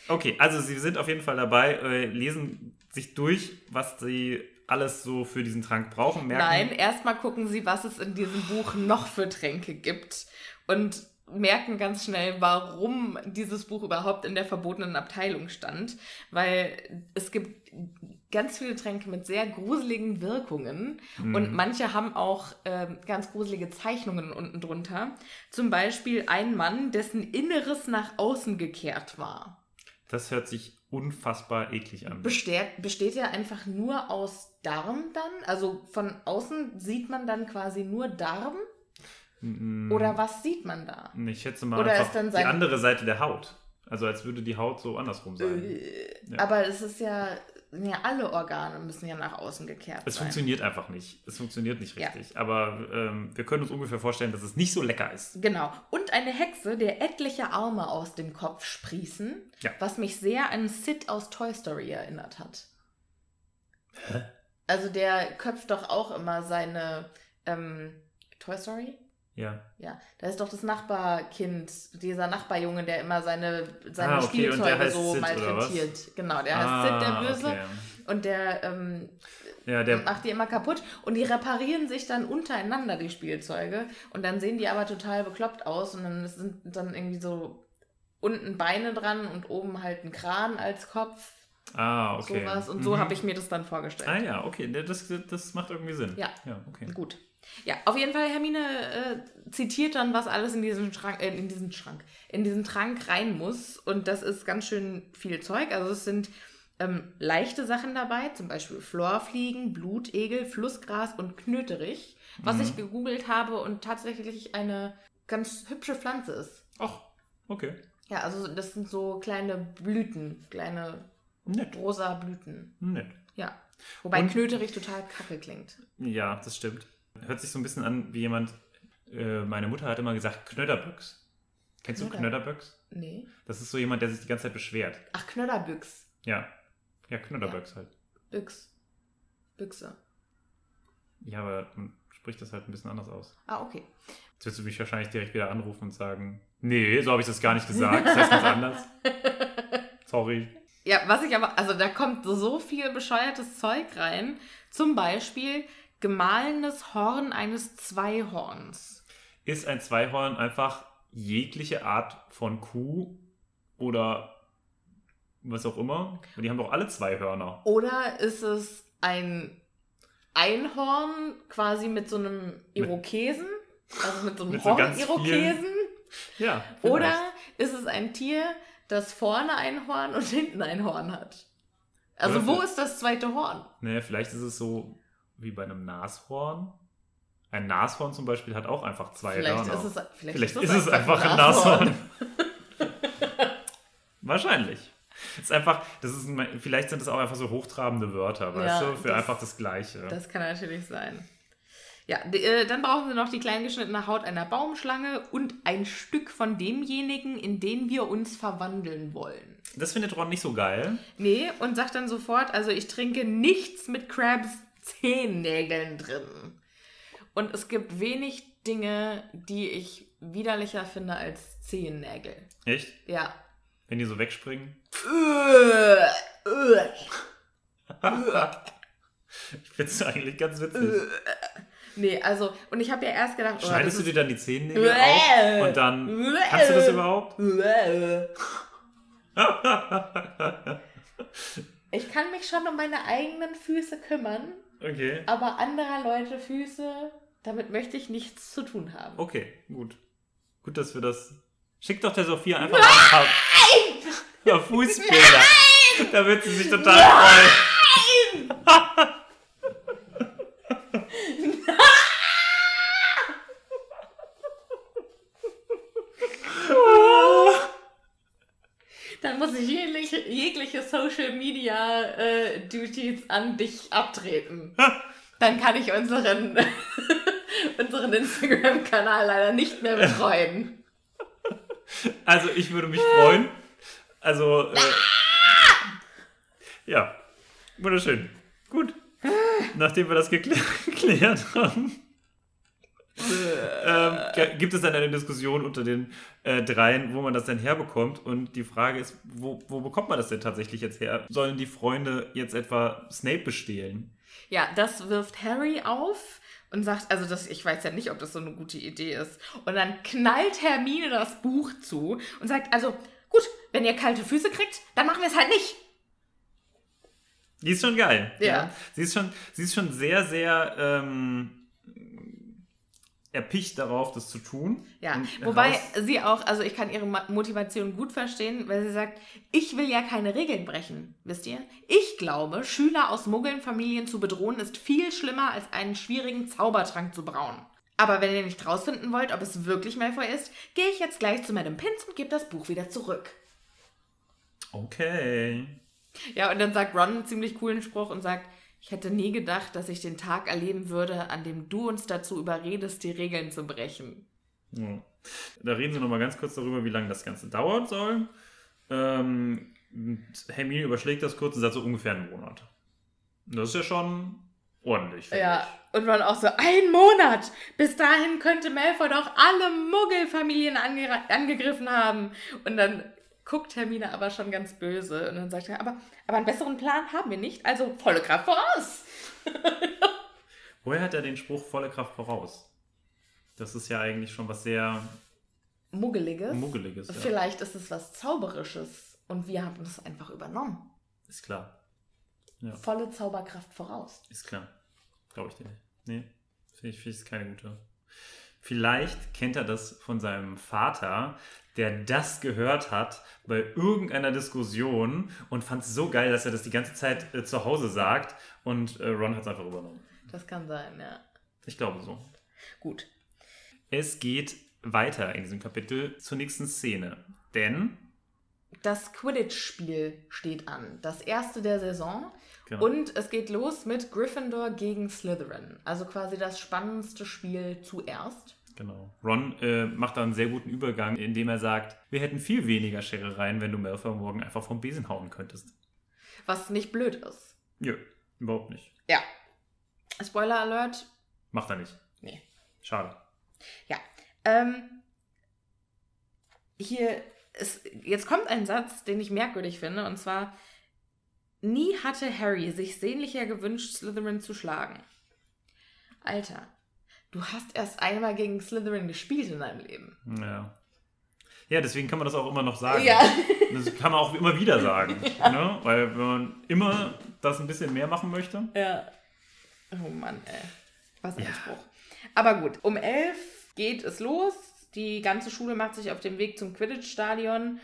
S1: Okay, also sie sind auf jeden Fall dabei, äh, lesen sich durch, was sie alles so für diesen Trank brauchen, merken.
S2: Nein, erstmal gucken sie, was es in diesem Buch noch für Tränke gibt und merken ganz schnell, warum dieses Buch überhaupt in der verbotenen Abteilung stand, weil es gibt ganz viele Tränke mit sehr gruseligen Wirkungen und manche haben auch ähm, ganz gruselige Zeichnungen unten drunter. Zum Beispiel ein Mann, dessen Inneres nach außen gekehrt war.
S1: Das hört sich unfassbar eklig an.
S2: Besteht, besteht ja einfach nur aus Darm dann? Also von außen sieht man dann quasi nur Darm?
S1: Mm,
S2: Oder was sieht man da?
S1: Ich schätze mal
S2: Oder ist dann
S1: die
S2: sein-
S1: andere Seite der Haut. Also als würde die Haut so andersrum sein.
S2: Äh,
S1: Ja.
S2: Aber es ist ja, ja, alle Organe müssen ja nach außen gekehrt
S1: Es
S2: sein.
S1: funktioniert einfach nicht. Es funktioniert nicht
S2: Ja.
S1: richtig. Aber ähm, wir können uns ungefähr vorstellen, dass es nicht so lecker ist.
S2: Genau. Und eine Hexe, der etliche Arme aus dem Kopf sprießen,
S1: Ja.
S2: was mich sehr an Sid aus Toy Story erinnert hat. Also der köpft doch auch immer seine ähm, Toy Story?
S1: Ja.
S2: Ja, da ist doch das Nachbarkind, dieser Nachbarjunge, der immer seine, seine
S1: Ah, okay,
S2: Spielzeuge so
S1: Sid,
S2: malträtiert. Genau, der heißt
S1: Ah,
S2: Sid, der Böse.
S1: okay.
S2: Und der, ähm,
S1: Ja, der,
S2: macht die immer kaputt. Und die reparieren sich dann untereinander, die Spielzeuge. Und dann sehen die aber total bekloppt aus. Und dann sind dann irgendwie so unten Beine dran und oben halt ein Kran als Kopf.
S1: ah, okay.
S2: Sowas. Und so
S1: Mhm.
S2: habe ich mir das dann vorgestellt.
S1: Ah ja, okay, das, das macht irgendwie Sinn.
S2: Ja.
S1: Ja, okay.
S2: Gut. Ja, auf jeden Fall, Hermine äh, zitiert dann, was alles in diesen Schrank, äh, in diesen Schrank, in diesen Trank rein muss. Und das ist ganz schön viel Zeug. Also es sind ähm, leichte Sachen dabei, zum Beispiel Florfliegen, Blutegel, Flussgras und Knöterich, was
S1: Mhm.
S2: ich gegoogelt habe und tatsächlich eine ganz hübsche Pflanze ist.
S1: Ach, okay.
S2: Ja, also das sind so kleine Blüten, kleine
S1: Nett.
S2: rosa Blüten.
S1: Nett.
S2: Ja. Wobei
S1: Und-
S2: Knöterich total kacke klingt.
S1: Ja, das stimmt. Hört sich so ein bisschen an wie jemand, äh, meine Mutter hat immer gesagt, Knöderböcks. Kennst du
S2: Knöder-
S1: Knöderböcks?
S2: Nee.
S1: Das ist so jemand, der sich die ganze Zeit beschwert.
S2: Ach, Knöderbüchs.
S1: Ja. Ja, Knöderböcks halt.
S2: Büchs. Büchse.
S1: Ja, aber man spricht das halt ein bisschen anders aus.
S2: Ah, okay.
S1: Jetzt wirst du mich wahrscheinlich direkt wieder anrufen und sagen, nee, so habe ich das gar nicht gesagt. Das heißt ganz anders. Sorry.
S2: Ja, was ich aber, also da kommt so viel bescheuertes Zeug rein. Zum Beispiel gemahlenes Horn eines Zweihorns.
S1: Ist ein Zweihorn einfach jegliche Art von Kuh oder was auch immer? Die haben doch alle zwei Hörner.
S2: Oder ist es ein Einhorn quasi mit so einem Irokesen? Also mit so einem
S1: Mit so
S2: Horn-Irokesen?
S1: Ja.
S2: Oder
S1: vielleicht.
S2: ist es ein Tier, das vorne ein Horn und hinten ein Horn hat? Also
S1: Oder
S2: wo ist das zweite Horn?
S1: Naja, vielleicht ist es so wie bei einem Nashorn. Ein Nashorn zum Beispiel hat auch einfach zwei
S2: Vielleicht
S1: Hörner.
S2: ist es, vielleicht
S1: Vielleicht
S2: ist
S1: ist es einfach ein Nashorn. Wahrscheinlich. Es ist einfach, das ist, vielleicht sind es auch einfach so hochtrabende Wörter, weißt
S2: Ja,
S1: du, für
S2: das-
S1: einfach das Gleiche.
S2: Das kann natürlich sein. Ja, äh, dann brauchen wir noch die kleingeschnittene Haut einer Baumschlange und ein Stück von demjenigen, in den wir uns verwandeln wollen.
S1: Das findet Ron nicht so geil.
S2: Nee, und sagt dann sofort, also ich trinke nichts mit Krabs Zehennägeln drin. Und es gibt wenig Dinge, die ich widerlicher finde als Zehennägel.
S1: Echt?
S2: Ja.
S1: Wenn die so wegspringen. Ich finde es eigentlich ganz witzig.
S2: Nee, also, und ich habe ja erst gedacht, oh,
S1: Schneidest du dir dann die Zehennägel auf und dann. Kannst du das überhaupt?
S2: Ich kann mich schon um meine eigenen Füße kümmern,
S1: okay.
S2: aber anderer Leute Füße, damit möchte ich nichts zu tun haben.
S1: Okay, gut. Gut, dass wir das. Schick doch der Sophia einfach mal ein paar, Fußbilder. Da wird sie sich total freuen.
S2: Dann muss ich jegliche, jegliche Social Media äh, Duties an dich abtreten. Dann kann ich unseren, unseren Instagram-Kanal leider nicht mehr betreuen.
S1: Also, ich würde mich freuen. Also, äh, ja. Wunderschön. Gut. Nachdem wir das geklärt, geklärt haben, ähm, gibt es dann eine Diskussion unter den äh, dreien, wo man das denn herbekommt. Und die Frage ist, wo, wo bekommt man das denn tatsächlich jetzt her? Sollen die Freunde jetzt etwa Snape bestehlen?
S2: Ja, das wirft Harry auf und sagt, also das, ich weiß ja nicht, ob das so eine gute Idee ist. Und dann knallt Hermine das Buch zu und sagt, also gut, wenn ihr kalte Füße kriegt, dann machen wir es halt nicht.
S1: Die ist schon geil.
S2: Ja.
S1: Sie, ist schon, sie ist schon sehr, sehr ähm, erpicht darauf, das zu tun.
S2: Ja, wobei sie auch, also ich kann ihre Motivation gut verstehen, weil sie sagt, ich will ja keine Regeln brechen, wisst ihr? Ich glaube, Schüler aus Muggelnfamilien zu bedrohen ist viel schlimmer, als einen schwierigen Zaubertrank zu brauen. Aber wenn ihr nicht rausfinden wollt, ob es wirklich Malfoy ist, gehe ich jetzt gleich zu Madame Pinz und gebe das Buch wieder zurück.
S1: Okay.
S2: Ja, und dann sagt Ron einen ziemlich coolen Spruch und sagt, ich hätte nie gedacht, dass ich den Tag erleben würde, an dem du uns dazu überredest, die Regeln zu brechen.
S1: Ja. Da reden sie nochmal ganz kurz darüber, wie lange das Ganze dauern soll. Ähm, Hermine überschlägt das kurz und sagt so ungefähr einen Monat. Das ist ja schon ordentlich.
S2: Ja, und man auch so, ein Monat! Bis dahin könnte Malfoy doch alle Muggelfamilien ange angegriffen haben. Und dann guckt Hermine aber schon ganz böse und dann sagt er, aber, aber einen besseren Plan haben wir nicht, also volle Kraft voraus.
S1: Woher hat er den Spruch volle Kraft voraus? Das ist ja eigentlich schon was sehr
S2: Muggeliges.
S1: Muggeliges. Ja.
S2: Vielleicht ist es was Zauberisches und wir haben es einfach übernommen.
S1: Ist klar. Ja.
S2: Volle Zauberkraft voraus.
S1: Ist klar. Glaube ich dir nicht. Nee, finde ich, find ich keine gute. Vielleicht kennt er das von seinem Vater, der das gehört hat bei irgendeiner Diskussion und fand es so geil, dass er das die ganze Zeit äh, zu Hause sagt und äh, Ron hat es einfach übernommen.
S2: Das kann sein, ja.
S1: Ich glaube so.
S2: Gut.
S1: Es geht weiter in diesem Kapitel zur nächsten Szene. Denn,
S2: Das Quidditch-Spiel steht an. Das erste der Saison.
S1: Genau.
S2: Und es geht los mit Gryffindor gegen Slytherin. Also quasi das spannendste Spiel zuerst.
S1: Genau, Ron äh, macht da einen sehr guten Übergang, indem er sagt, wir hätten viel weniger Scherereien, wenn du Malfoy morgen einfach vom Besen hauen könntest.
S2: Was nicht blöd ist.
S1: Nö, überhaupt nicht.
S2: Ja. Spoiler Alert.
S1: Macht er nicht.
S2: Nee.
S1: Schade.
S2: Ja. Ähm, hier ist, jetzt kommt ein Satz, den ich merkwürdig finde, und zwar: Nie hatte Harry sich sehnlicher gewünscht, Slytherin zu schlagen. Alter, du hast erst einmal gegen Slytherin gespielt in deinem Leben.
S1: Ja. Ja, deswegen kann man das auch immer noch sagen.
S2: Ja.
S1: Das kann man auch immer wieder sagen. Ne? Weil wenn man immer das ein bisschen mehr machen möchte.
S2: Ja. Oh Mann, ey. Was ein
S1: Ja.
S2: Spruch. Aber gut, um elf geht es los. Die ganze Schule macht sich auf den Weg zum Quidditch-Stadion.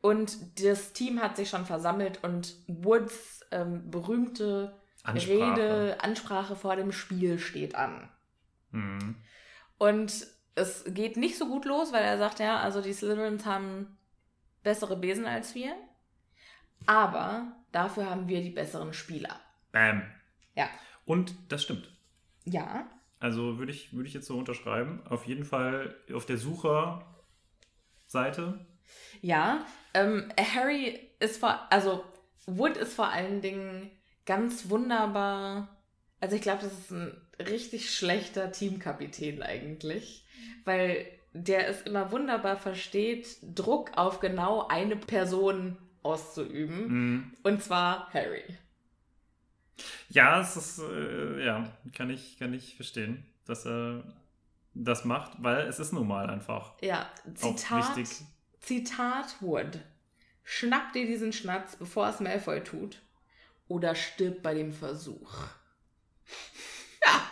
S2: Und das Team hat sich schon versammelt und Woods ähm, berühmte
S1: Ansprache.
S2: Rede, Ansprache vor dem Spiel steht an.
S1: Mhm.
S2: Und es geht nicht so gut los, weil er sagt, ja, also die Slytherins haben bessere Besen als wir. Aber dafür haben wir die besseren Spieler.
S1: Bam.
S2: Ja.
S1: Und das stimmt.
S2: Ja,
S1: Also würde ich, würde ich jetzt so unterschreiben. Auf jeden Fall auf der Sucherseite.
S2: Ja, ähm, Harry ist vor, also Wood ist vor allen Dingen ganz wunderbar. Also ich glaube, das ist ein richtig schlechter Teamkapitän eigentlich, weil der es immer wunderbar versteht, Druck auf genau eine Person auszuüben.
S1: Mhm.
S2: Und zwar Harry.
S1: Ja, es ist, äh, ja, kann ich, kann ich verstehen, dass er das macht, weil es ist nun mal einfach
S2: Ja, Zitat. Zitat Wood. Schnapp dir diesen Schnatz, bevor es Malfoy tut. Oder stirb bei dem Versuch. Ja.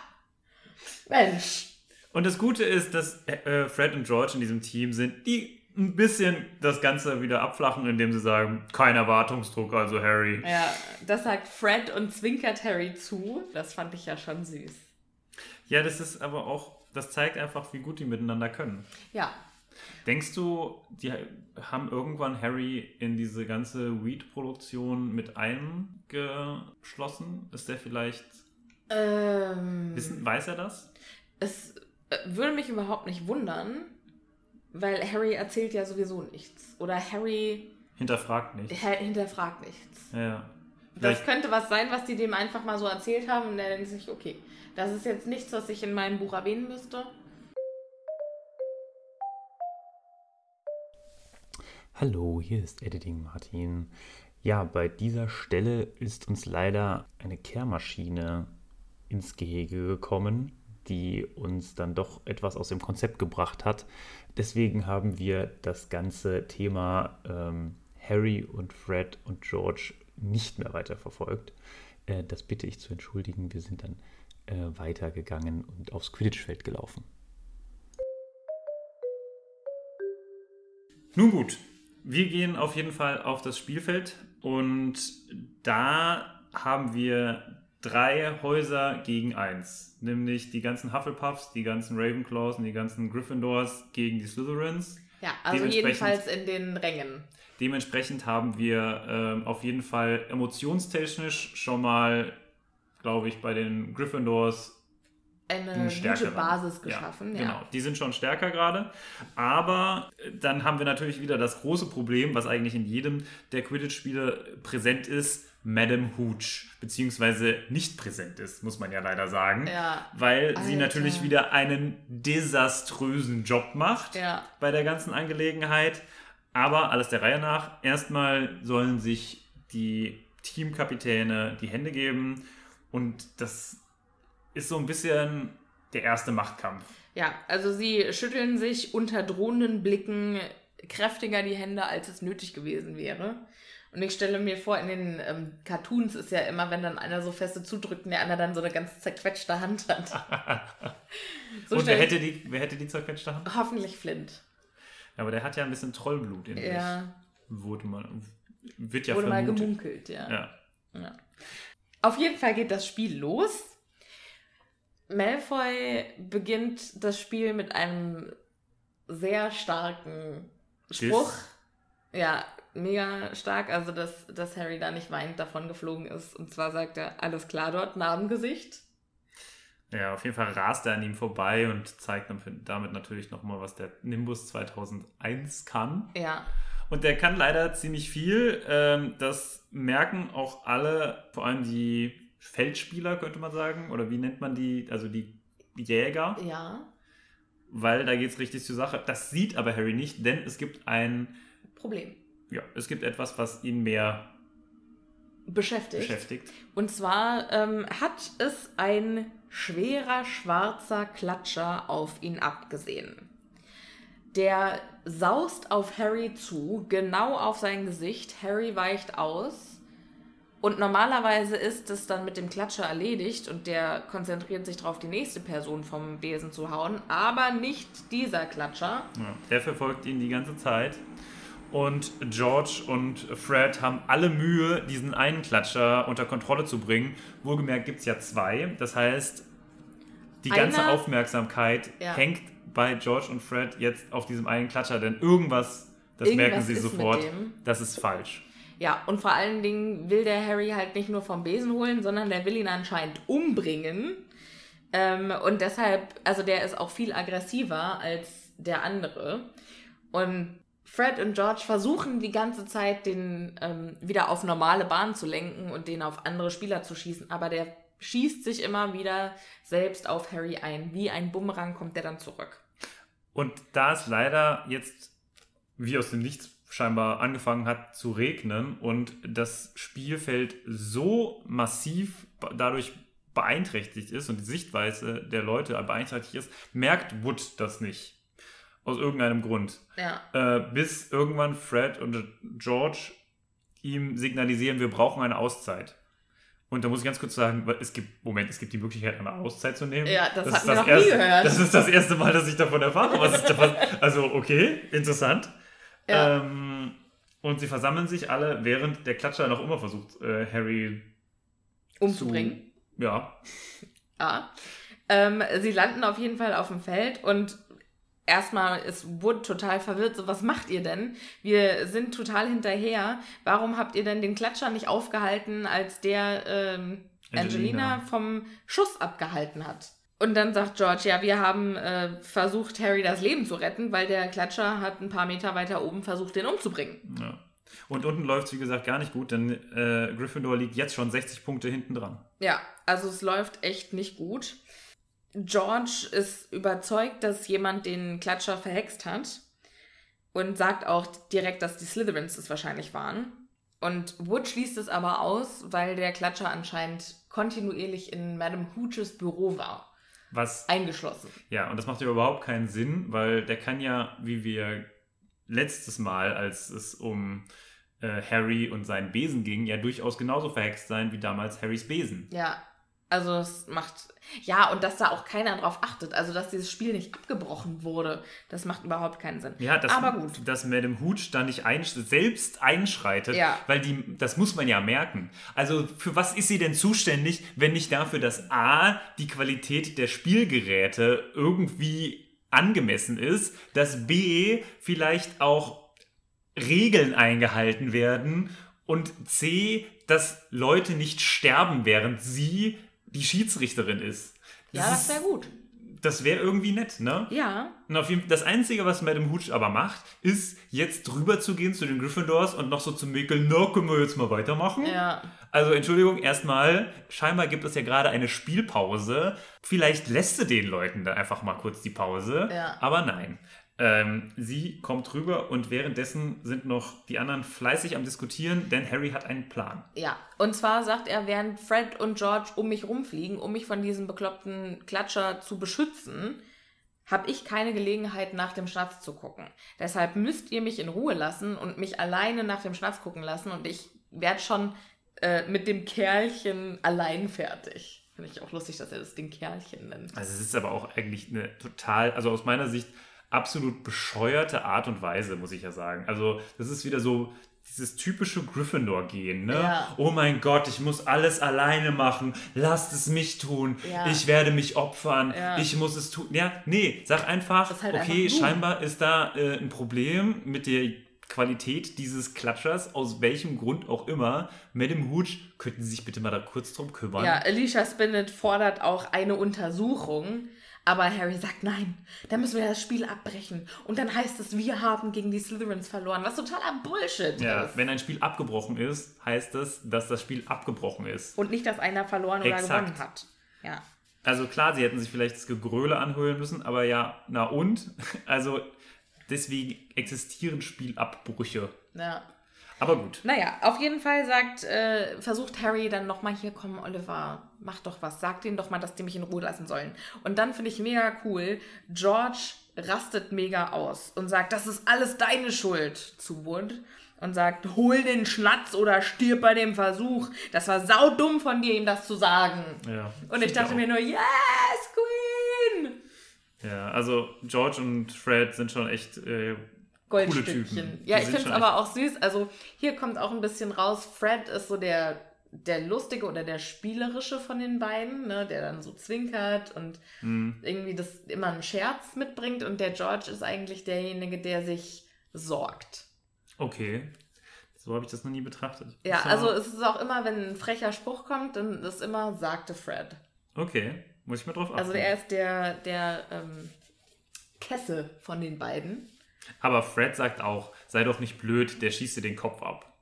S2: Mensch.
S1: Und das Gute ist, dass äh, Fred und George in diesem Team sind, die ein bisschen das Ganze wieder abflachen, indem sie sagen, kein Erwartungsdruck, also Harry.
S2: Ja, das sagt Fred und zwinkert Harry zu. Das fand ich ja schon süß.
S1: Ja, das ist aber auch, das zeigt einfach, wie gut die miteinander können.
S2: Ja.
S1: Denkst du, die haben irgendwann Harry in diese ganze Weed-Produktion mit eingeschlossen? Ist der vielleicht,
S2: Ähm,
S1: wissen, weiß er das?
S2: es äh, würde mich überhaupt nicht wundern, weil Harry erzählt ja sowieso nichts. Oder Harry
S1: Hinterfragt nicht.
S2: ha- hinterfragt nichts.
S1: Ja, ja.
S2: Das
S1: Vielleicht,
S2: könnte was sein, was die dem einfach mal so erzählt haben und er denkt sich, okay, das ist jetzt nichts, was ich in meinem Buch erwähnen müsste.
S3: Hallo, hier ist Editing Martin. Ja, bei dieser Stelle ist uns leider eine Kehrmaschine ins Gehege gekommen, die uns dann doch etwas aus dem Konzept gebracht hat. Deswegen haben wir das ganze Thema ähm, Harry und Fred und George nicht mehr weiterverfolgt. Äh, das bitte ich zu entschuldigen. Wir sind dann äh, weitergegangen und aufs Quidditch-Feld gelaufen.
S1: nun gut, wir gehen auf jeden Fall auf das Spielfeld und da haben wir drei Häuser gegen eins. Nämlich die ganzen Hufflepuffs, die ganzen Ravenclaws und die ganzen Gryffindors gegen die Slytherins.
S2: Ja, also jedenfalls in den Rängen.
S1: Dementsprechend haben wir ähm, auf jeden Fall emotionstechnisch schon mal, glaube ich, bei den Gryffindors
S2: eine
S1: einen
S2: gute. Basis geschaffen. Ja,
S1: Genau, die sind schon stärker gerade. Aber äh, dann haben wir natürlich wieder das große Problem, was eigentlich in jedem der Quidditch-Spiele präsent ist, Madame Hooch, beziehungsweise nicht präsent ist, muss man ja leider sagen.
S2: Ja.
S1: Weil sie
S2: Alter.
S1: natürlich wieder einen desaströsen Job macht
S2: Ja.
S1: bei der ganzen Angelegenheit. Aber alles der Reihe nach. Erstmal sollen sich die Teamkapitäne die Hände geben und das ist so ein bisschen der erste Machtkampf.
S2: Ja, also sie schütteln sich unter drohenden Blicken kräftiger die Hände, als es nötig gewesen wäre. Und ich stelle mir vor, in den ähm, Cartoons ist ja immer, wenn dann einer so feste zudrückt und der andere dann so eine ganz zerquetschte Hand hat. so
S1: und wer hätte, die, wer hätte die zerquetschte Hand?
S2: Hoffentlich Flint.
S1: Ja, aber der hat ja ein bisschen Trollblut in sich.
S2: Ja,
S1: Wurde, man, wird ja
S2: wurde mal
S1: vermutet.
S2: gemunkelt, ja.
S1: Ja.
S2: Ja. Auf jeden Fall geht das Spiel los. Malfoy beginnt das Spiel mit einem sehr starken Spruch. Ja, mega stark. Also, dass, dass Harry da nicht weinend davon geflogen ist. Und zwar sagt er, alles klar dort, Narbengesicht.
S1: ja, auf jeden Fall rast er an ihm vorbei und zeigt damit natürlich nochmal, was der Nimbus 2001 kann.
S2: Ja,
S1: Und der kann leider ziemlich viel. Ähm, das merken auch alle, vor allem die Feldspieler, könnte man sagen. Oder wie nennt man die? Also die Jäger.
S2: ja.
S1: Weil da geht es richtig zur Sache. Das sieht aber Harry nicht, denn es gibt ein,
S2: Problem.
S1: Ja, es gibt etwas, was ihn mehr
S2: Beschäftigt.
S1: beschäftigt.
S2: Und zwar ähm, hat es ein schwerer schwarzer Klatscher auf ihn abgesehen. Der saust auf Harry zu, genau auf sein Gesicht. Harry weicht aus. Und normalerweise ist es dann mit dem Klatscher erledigt und der konzentriert sich darauf, die nächste Person vom Besen zu hauen. Aber nicht dieser Klatscher.
S1: Ja, der verfolgt ihn die ganze Zeit. Und George und Fred haben alle Mühe, diesen einen Klatscher unter Kontrolle zu bringen. Wohlgemerkt gibt es ja zwei. Das heißt, die ganze
S2: Einer-
S1: Aufmerksamkeit
S2: Ja.
S1: hängt bei George und Fred jetzt auf diesem einen Klatscher, denn irgendwas, das
S2: Irgendwas
S1: merken sie sofort, das ist falsch.
S2: Ja, und vor allen Dingen will der Harry halt nicht nur vom Besen holen, sondern der will ihn anscheinend umbringen. Ähm, und deshalb, also der ist auch viel aggressiver als der andere. Und Fred und George versuchen die ganze Zeit, den ähm, wieder auf normale Bahn zu lenken und den auf andere Spieler zu schießen, aber der schießt sich immer wieder selbst auf Harry ein. Wie ein Bumerang kommt der dann zurück.
S1: Und da es leider jetzt wie aus dem Nichts scheinbar angefangen hat zu regnen und das Spielfeld so massiv dadurch beeinträchtigt ist und die Sichtweise der Leute beeinträchtigt ist, merkt Wood das nicht. Aus irgendeinem Grund.
S2: Ja.
S1: Äh, bis irgendwann Fred und George ihm signalisieren, wir brauchen eine Auszeit. Und da muss ich ganz kurz sagen, es gibt, Moment, es gibt die Möglichkeit, eine Auszeit zu nehmen.
S2: Ja, das
S1: ist
S2: hatten wir noch nie
S1: erste,
S2: gehört.
S1: Das ist das erste Mal, dass ich davon erfahre. Was ist davon? Also, okay, interessant.
S2: Ja.
S1: Ähm, und sie versammeln sich alle, während der Klatscher noch immer versucht, äh, Harry
S2: Umzubringen.
S1: zu. Ja.
S2: Ja. Ähm, sie landen auf jeden Fall auf dem Feld und erstmal ist Wood total verwirrt. So, was macht ihr denn? Wir sind total hinterher. Warum habt ihr denn den Klatscher nicht aufgehalten, als der ähm, Angelina.
S1: Angelina.
S2: vom Schuss abgehalten hat? Und dann sagt George, ja, wir haben äh, versucht, Harry das Leben zu retten, weil der Klatscher hat ein paar Meter weiter oben versucht, den umzubringen.
S1: ja. Und unten läuft es, wie gesagt, gar nicht gut, denn äh, Gryffindor liegt jetzt schon 60 Punkte hinten dran.
S2: Ja, also es läuft echt nicht gut. George ist überzeugt, dass jemand den Klatscher verhext hat und sagt auch direkt, dass die Slytherins es wahrscheinlich waren. Und Wood schließt es aber aus, weil der Klatscher anscheinend kontinuierlich in Madame Hooches Büro war,
S1: Was
S2: eingeschlossen.
S1: Ja, und das macht ja überhaupt keinen Sinn, weil der kann ja, wie wir letztes Mal, als es um äh, Harry und seinen Besen ging, ja durchaus genauso verhext sein wie damals Harrys Besen.
S2: Ja, also es macht ja und dass da auch keiner drauf achtet, also dass dieses Spiel nicht abgebrochen wurde, das macht überhaupt keinen Sinn.
S1: Ja, dass,
S2: aber gut.
S1: dass Madame Hooch da nicht einsch selbst einschreitet,
S2: Ja.
S1: weil die, das muss man ja merken. Also für was ist sie denn zuständig, wenn nicht dafür, dass A, die Qualität der Spielgeräte irgendwie angemessen ist, dass B, vielleicht auch Regeln eingehalten werden und C, dass Leute nicht sterben, während sie die Schiedsrichterin ist.
S2: Ja, das wäre gut.
S1: Das wäre irgendwie nett, ne?
S2: Ja.
S1: Und auf jeden, das Einzige, was Madame Hooch aber macht, ist jetzt drüber zu gehen zu den Gryffindors und noch so zu mäkeln, na, können wir jetzt mal weitermachen?
S2: Ja.
S1: Also Entschuldigung, erstmal, scheinbar gibt es ja gerade eine Spielpause. Vielleicht lässt sie den Leuten da einfach mal kurz die Pause.
S2: Ja.
S1: Aber nein. Ähm, sie kommt rüber und währenddessen sind noch die anderen fleißig am Diskutieren, denn Harry hat einen Plan.
S2: Ja, und zwar sagt er, während Fred und George um mich rumfliegen, um mich von diesem bekloppten Klatscher zu beschützen, habe ich keine Gelegenheit, nach dem Schnatz zu gucken. Deshalb müsst ihr mich in Ruhe lassen und mich alleine nach dem Schnatz gucken lassen und ich werde schon äh, mit dem Kerlchen allein fertig. Finde ich auch lustig, dass er das Ding Kerlchen nennt.
S1: Also es ist aber auch eigentlich eine total, also aus meiner Sicht absolut bescheuerte Art und Weise, muss ich ja sagen. Also das ist wieder so dieses typische Gryffindor-Gehen, ne?
S2: Ja.
S1: Oh mein Gott, ich muss alles alleine machen. Lasst es mich tun.
S2: Ja.
S1: Ich werde mich opfern.
S2: Ja.
S1: Ich muss es tun. Ja, nee, sag einfach,
S2: halt
S1: okay,
S2: einfach
S1: scheinbar ist da äh, ein Problem mit der Qualität dieses Klatschers, aus welchem Grund auch immer. Madame Hooch, könnten Sie sich bitte mal da kurz drum kümmern?
S2: Ja, Alicia Spinnet fordert auch eine Untersuchung, aber Harry sagt nein, da müssen wir das Spiel abbrechen. Und dann heißt es, wir haben gegen die Slytherins verloren, was totaler Bullshit
S1: Ja,
S2: ist.
S1: wenn ein Spiel abgebrochen ist, heißt es, dass das Spiel abgebrochen ist.
S2: Und nicht, dass einer verloren oder
S1: Exakt.
S2: gewonnen hat. Ja.
S1: Also klar, sie hätten sich vielleicht das Gegröle anhören müssen, aber ja, na und? Also deswegen existieren Spielabbrüche.
S2: ja.
S1: Aber gut.
S2: Naja, auf jeden Fall sagt, äh, versucht Harry dann nochmal, hier komm, Oliver, mach doch was, sag denen doch mal, dass die mich in Ruhe lassen sollen. Und dann finde ich mega cool, George rastet mega aus und sagt, das ist alles deine Schuld zu Wood. Und sagt, hol den Schnatz oder stirb bei dem Versuch. Das war saudumm von dir, ihm das zu sagen.
S1: Ja,
S2: Und ich dachte
S1: auch.
S2: mir nur, yes, Queen!
S1: Ja, also George und Fred sind schon echt äh,
S2: Goldstückchen. Ja, ich finde es aber auch süß. Also hier kommt auch ein bisschen raus, Fred ist so der, der lustige oder der spielerische von den beiden, ne, der dann so zwinkert und
S1: Mhm.
S2: irgendwie das immer einen Scherz mitbringt. Und der George ist eigentlich derjenige, der sich sorgt.
S1: Okay. So habe ich das noch nie betrachtet.
S2: Ja,
S1: So.
S2: also es ist auch immer, wenn ein frecher Spruch kommt, dann ist immer, sagte Fred.
S1: Okay, muss ich mal drauf achten.
S2: Also er ist der, der ähm, Kesse von den beiden.
S1: Aber Fred sagt auch, sei doch nicht blöd, der schießt dir den Kopf ab.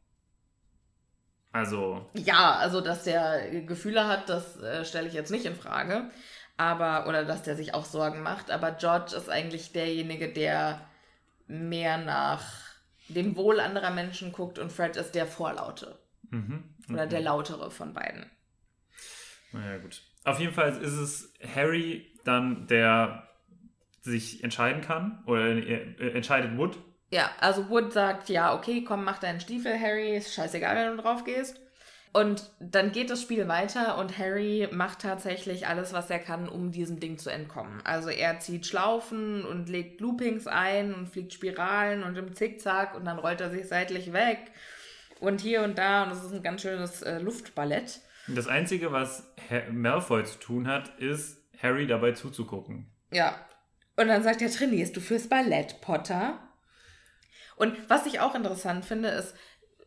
S1: Also,
S2: Ja, also dass der Gefühle hat, das äh, stelle ich jetzt nicht in Frage. Aber, oder dass der sich auch Sorgen macht. Aber George ist eigentlich derjenige, der mehr nach dem Wohl anderer Menschen guckt und Fred ist der Vorlaute.
S1: mhm.
S2: Oder der lautere von beiden.
S1: Naja, gut. Auf jeden Fall ist es Harry dann, der sich entscheiden kann. Oder äh, entscheidet Wood.
S2: Ja, also Wood sagt, ja, okay, komm, mach deinen Stiefel, Harry, ist scheißegal, wenn du drauf gehst. Und dann geht das Spiel weiter und Harry macht tatsächlich alles, was er kann, um diesem Ding zu entkommen. Also er zieht Schlaufen und legt Loopings ein und fliegt Spiralen und im Zickzack und dann rollt er sich seitlich weg und hier und da und es ist ein ganz schönes äh, Luftballett.
S1: Das Einzige, was Herr Malfoy zu tun hat, ist, Harry dabei zuzugucken.
S2: Ja. Und dann sagt er, trainierst du fürs Ballett, Potter? Und was ich auch interessant finde, ist,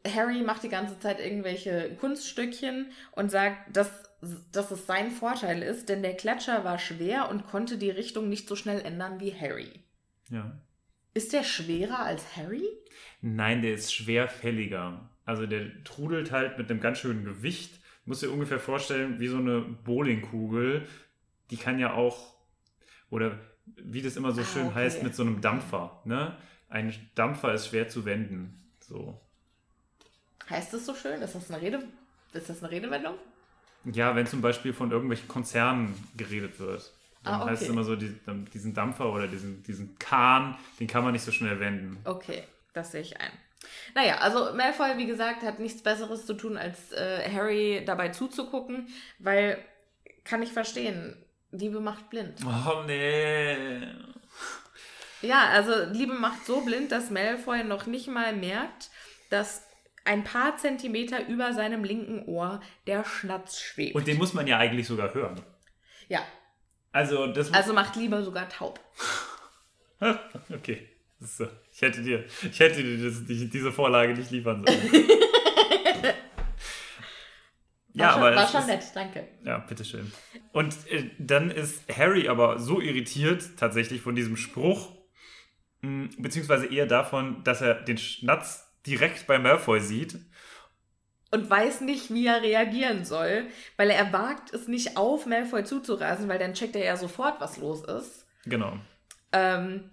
S2: Harry macht die ganze Zeit irgendwelche Kunststückchen und sagt, dass, dass es sein Vorteil ist, denn der Klatscher war schwer und konnte die Richtung nicht so schnell ändern wie Harry.
S1: Ja.
S2: Ist der schwerer als Harry?
S1: Nein, der ist schwerfälliger. Also der trudelt halt mit einem ganz schönen Gewicht. Muss dir ungefähr vorstellen, wie so eine Bowlingkugel. Die kann ja auch, oder wie das immer so
S2: Ah,
S1: schön
S2: okay.
S1: heißt, mit so einem Dampfer. Ne? Ein Dampfer ist schwer zu wenden. So.
S2: Heißt das so schön? Ist das eine Rede? Ist das eine Redewendung?
S1: Ja, wenn zum Beispiel von irgendwelchen Konzernen geredet wird, dann
S2: Ah,
S1: heißt es
S2: okay.
S1: immer so, die, diesen Dampfer oder diesen, diesen Kahn, den kann man nicht so schnell wenden.
S2: Okay, das sehe ich ein. Naja, also Malfoy, wie gesagt, hat nichts Besseres zu tun, als äh, Harry dabei zuzugucken, weil, kann ich verstehen, Liebe macht blind.
S1: Oh nee.
S2: Ja, also Liebe macht so blind, dass Malfoy noch nicht mal merkt, dass ein paar Zentimeter über seinem linken Ohr der Schnatz schwebt.
S1: Und den muss man ja eigentlich sogar hören.
S2: ja,
S1: Also, das
S2: also macht Liebe sogar taub.
S1: Okay. So. Ich hätte dir, ich hätte dir das, die, diese Vorlage nicht liefern sollen. Ja,
S2: schon,
S1: aber
S2: war schon
S1: ist-
S2: nett, danke.
S1: Ja, bitteschön. Und äh, dann ist Harry aber so irritiert tatsächlich von diesem Spruch, mh, beziehungsweise eher davon, dass er den Schnatz direkt bei Malfoy sieht.
S2: Und weiß nicht, wie er reagieren soll, weil er wagt es nicht auf, Malfoy zuzurasen, weil dann checkt er ja sofort, was los ist.
S1: Genau.
S2: Ähm,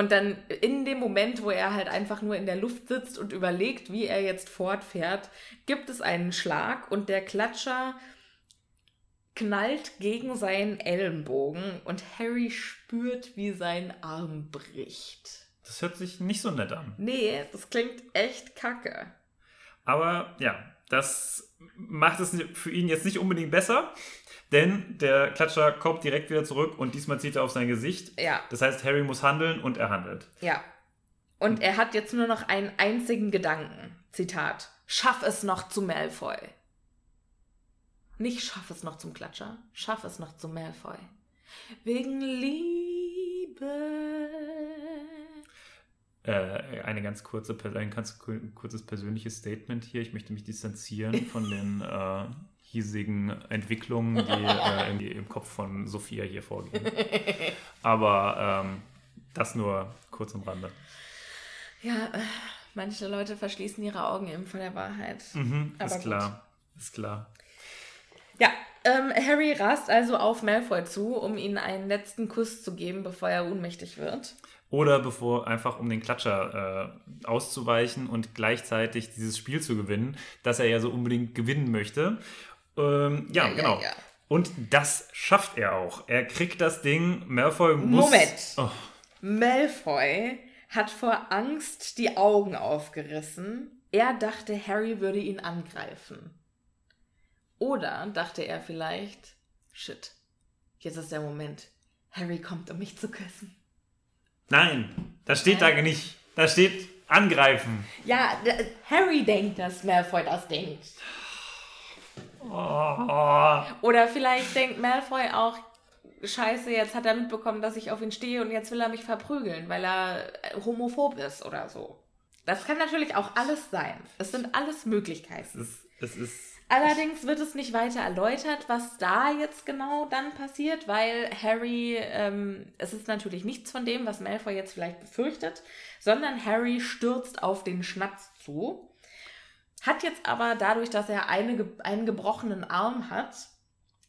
S2: und dann in dem Moment, wo er halt einfach nur in der Luft sitzt und überlegt, wie er jetzt fortfährt, gibt es einen Schlag und der Klatscher knallt gegen seinen Ellenbogen und Harry spürt, wie sein Arm bricht.
S1: Das hört sich nicht so nett an.
S2: Nee, das klingt echt kacke.
S1: Aber ja, das macht es für ihn jetzt nicht unbedingt besser, denn der Klatscher kommt direkt wieder zurück und diesmal zieht er auf sein Gesicht.
S2: Ja,
S1: Das heißt, Harry muss handeln und er handelt.
S2: ja. Und er hat jetzt nur noch einen einzigen Gedanken. Zitat. Schaff es noch zu Malfoy. Nicht schaff es noch zum Klatscher, schaff es noch zu Malfoy. Wegen Liebe.
S1: Äh, eine ganz kurze, ein ganz ku- kurzes persönliches Statement hier. Ich möchte mich distanzieren von den äh, hiesigen Entwicklungen, die äh, im, Kopf von Sophia hier vorgehen. Aber ähm, das nur kurz am Rande.
S2: Ja, äh, manche Leute verschließen ihre Augen eben vor der Wahrheit.
S1: Mhm, ist
S2: gut.
S1: klar. Ist klar.
S2: Ja, ähm, Harry rast also auf Malfoy zu, um ihm einen letzten Kuss zu geben, bevor er ohnmächtig wird.
S1: Oder bevor einfach um den Klatscher äh, auszuweichen und gleichzeitig dieses Spiel zu gewinnen, das er ja so unbedingt gewinnen möchte. Ähm, ja,
S2: Ja,
S1: genau.
S2: ja.
S1: Und das schafft er auch. Er kriegt das Ding. Malfoy muss.
S2: Moment.
S1: Oh,
S2: Malfoy hat vor Angst die Augen aufgerissen. Er dachte, Harry würde ihn angreifen. Oder dachte er vielleicht, shit, jetzt ist der Moment. Harry kommt, um mich zu küssen.
S1: nein, das steht da nicht. Da steht angreifen.
S2: Ja, Harry denkt, dass Malfoy das denkt.
S1: Oh.
S2: Oder vielleicht denkt Malfoy auch, scheiße, jetzt hat er mitbekommen, dass ich auf ihn stehe und jetzt will er mich verprügeln, weil er äh, homophob ist oder so. Das kann natürlich auch alles sein. Es sind alles Möglichkeiten.
S1: Es ist, es ist
S2: Allerdings wird es nicht weiter erläutert, was da jetzt genau dann passiert, weil Harry, ähm, es ist natürlich nichts von dem, was Malfoy jetzt vielleicht befürchtet, sondern Harry stürzt auf den Schnatz zu, hat jetzt aber dadurch, dass er eine, einen gebrochenen Arm hat,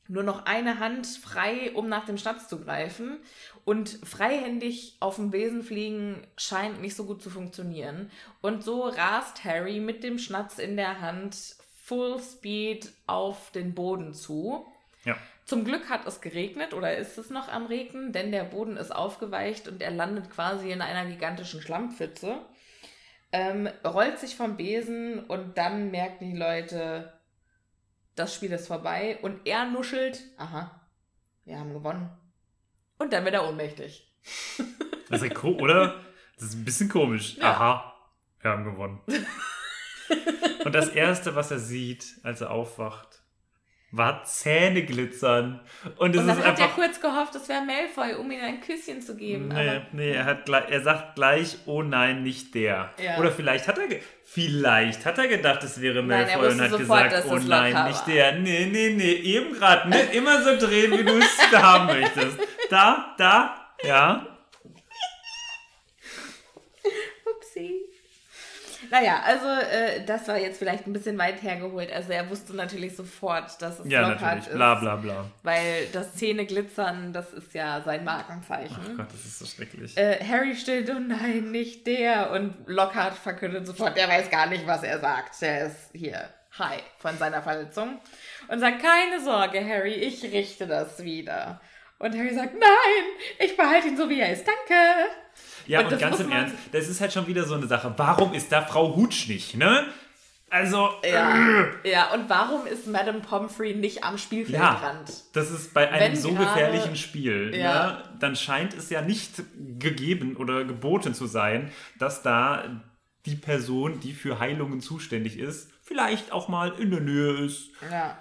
S2: nur noch eine Hand frei, um nach dem Schnatz zu greifen. Und freihändig auf dem Besen fliegen scheint nicht so gut zu funktionieren. Und so rast Harry mit dem Schnatz in der Hand Full Speed auf den Boden zu.
S1: ja.
S2: Zum Glück hat es geregnet oder ist es noch am Regnen, denn der Boden ist aufgeweicht und er landet quasi in einer gigantischen Schlammpfütze. Ähm, rollt sich vom Besen und dann merken die Leute, das Spiel ist vorbei und er nuschelt, aha, wir haben gewonnen. Und dann wird er ohnmächtig.
S1: Das ist ja oder? Das ist ein bisschen komisch.
S2: Ja.
S1: Aha, wir haben gewonnen. Und das Erste, was er sieht, als er aufwacht, war Zähne glitzern. Und es
S2: Und dann
S1: ist
S2: hat er
S1: einfach.
S2: kurz gehofft, es wäre Malfoy, um ihm ein Küsschen zu geben.
S1: Nee, nee, er, hat er sagt gleich, oh nein, nicht der.
S2: Ja.
S1: Oder vielleicht hat er vielleicht hat er gedacht, es wäre
S2: Nein, er
S1: Malfoy und
S2: wusste
S1: hat
S2: sofort,
S1: gesagt, oh nein, nicht der. Nee, nee, nee, eben gerade. Nicht immer so drehen, wie du es haben möchtest. Da, da, ja.
S2: Naja, also äh, das war jetzt vielleicht ein bisschen weit hergeholt. Also er wusste natürlich sofort, dass es
S1: Ja,
S2: Lockhart
S1: natürlich.
S2: ist.
S1: Bla, bla, bla.
S2: Weil das Zähne glitzern, das ist ja sein
S1: Oh
S2: Markenzeichen.
S1: Gott, das ist so schrecklich.
S2: Äh, Harry steht, oh nein, nicht der. Und Lockhart verkündet sofort, der weiß gar nicht, was er sagt. Der ist hier high von seiner Verletzung. Und sagt, keine Sorge, Harry, ich richte das wieder. Und Harry sagt, nein, ich behalte ihn so, wie er ist. Danke.
S1: Ja,
S2: Und
S1: und, ganz im Ernst, das ist halt schon wieder so eine Sache. Warum ist da Frau Hutsch nicht, ne? Also,
S2: Ja, ja, und warum ist Madame Pomfrey nicht am Spielfeldrand?
S1: das ist bei einem
S2: Wenn
S1: so
S2: gerade-
S1: gefährlichen Spiel,
S2: Ja.
S1: ne? dann scheint es ja nicht gegeben oder geboten zu sein, dass da die Person, die für Heilungen zuständig ist, vielleicht auch mal in der Nähe ist.
S2: Ja.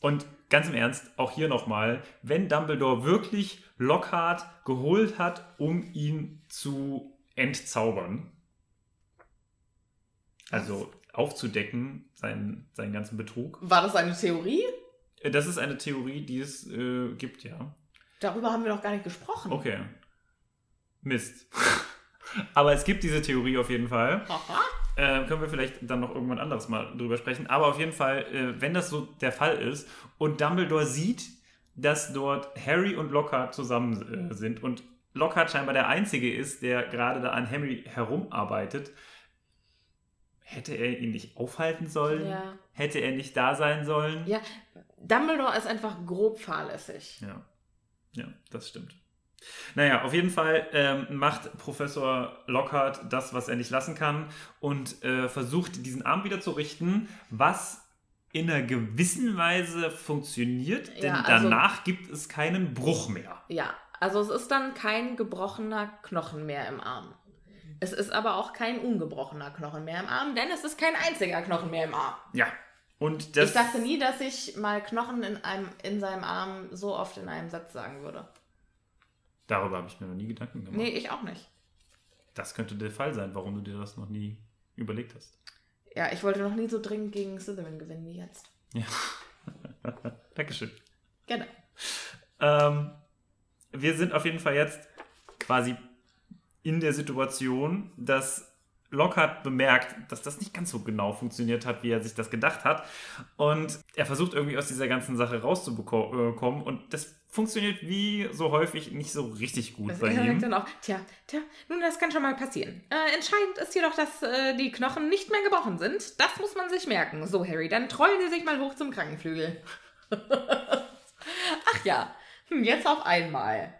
S1: Und ganz im Ernst, auch hier nochmal, wenn Dumbledore wirklich Lockhart geholt hat, um ihn zu entzaubern, also aufzudecken, seinen, seinen ganzen Betrug.
S2: War das eine Theorie?
S1: Äh, Das ist eine Theorie, die es äh, gibt, ja.
S2: Darüber haben wir noch gar nicht gesprochen.
S1: Okay. Mist. Aber es gibt diese Theorie auf jeden Fall.
S2: Aha.
S1: Äh, können wir vielleicht dann noch irgendwann anderes mal drüber sprechen. Aber auf jeden Fall, äh, wenn das so der Fall ist und Dumbledore sieht, dass dort Harry und Lockhart zusammen äh, sind und Lockhart scheinbar der Einzige ist, der gerade da an Harry herumarbeitet, hätte er ihn nicht aufhalten sollen?
S2: Ja.
S1: Hätte er nicht da sein sollen?
S2: Ja, Dumbledore ist einfach grob fahrlässig.
S1: Ja, ja, das stimmt. Naja, auf jeden Fall ähm, macht Professor Lockhart das, was er nicht lassen kann und äh, versucht, diesen Arm wieder zu richten, was in einer gewissen Weise funktioniert, denn
S2: Ja, also-
S1: danach gibt es keinen Bruch mehr.
S2: Ja, also es ist dann kein gebrochener Knochen mehr im Arm. Es ist aber auch kein ungebrochener Knochen mehr im Arm, denn es ist kein einziger Knochen mehr im Arm.
S1: Ja. Und das,
S2: ich dachte nie, dass ich mal Knochen in, einem, in seinem Arm so oft in einem Satz sagen würde.
S1: darüber habe ich mir noch nie Gedanken gemacht.
S2: Nee, ich auch nicht.
S1: Das könnte der Fall sein, warum du dir das noch nie überlegt hast.
S2: Ja, ich wollte noch nie so dringend gegen Slytherin gewinnen wie jetzt.
S1: Ja. Dankeschön.
S2: Genau.
S1: Ähm, wir sind auf jeden Fall jetzt quasi in der Situation, dass Lockhart bemerkt, dass das nicht ganz so genau funktioniert hat, wie er sich das gedacht hat. Und er versucht irgendwie aus dieser ganzen Sache rauszubekommen. Und das funktioniert wie so häufig nicht so richtig gut bei
S2: er sagt
S1: ihm.
S2: dann auch, tja, tja, nun, das kann schon mal passieren. Äh, entscheidend ist jedoch, dass äh, die Knochen nicht mehr gebrochen sind. Das muss man sich merken. So, Harry, dann trollen Sie sich mal hoch zum Krankenflügel. Ach ja, hm, jetzt auf einmal.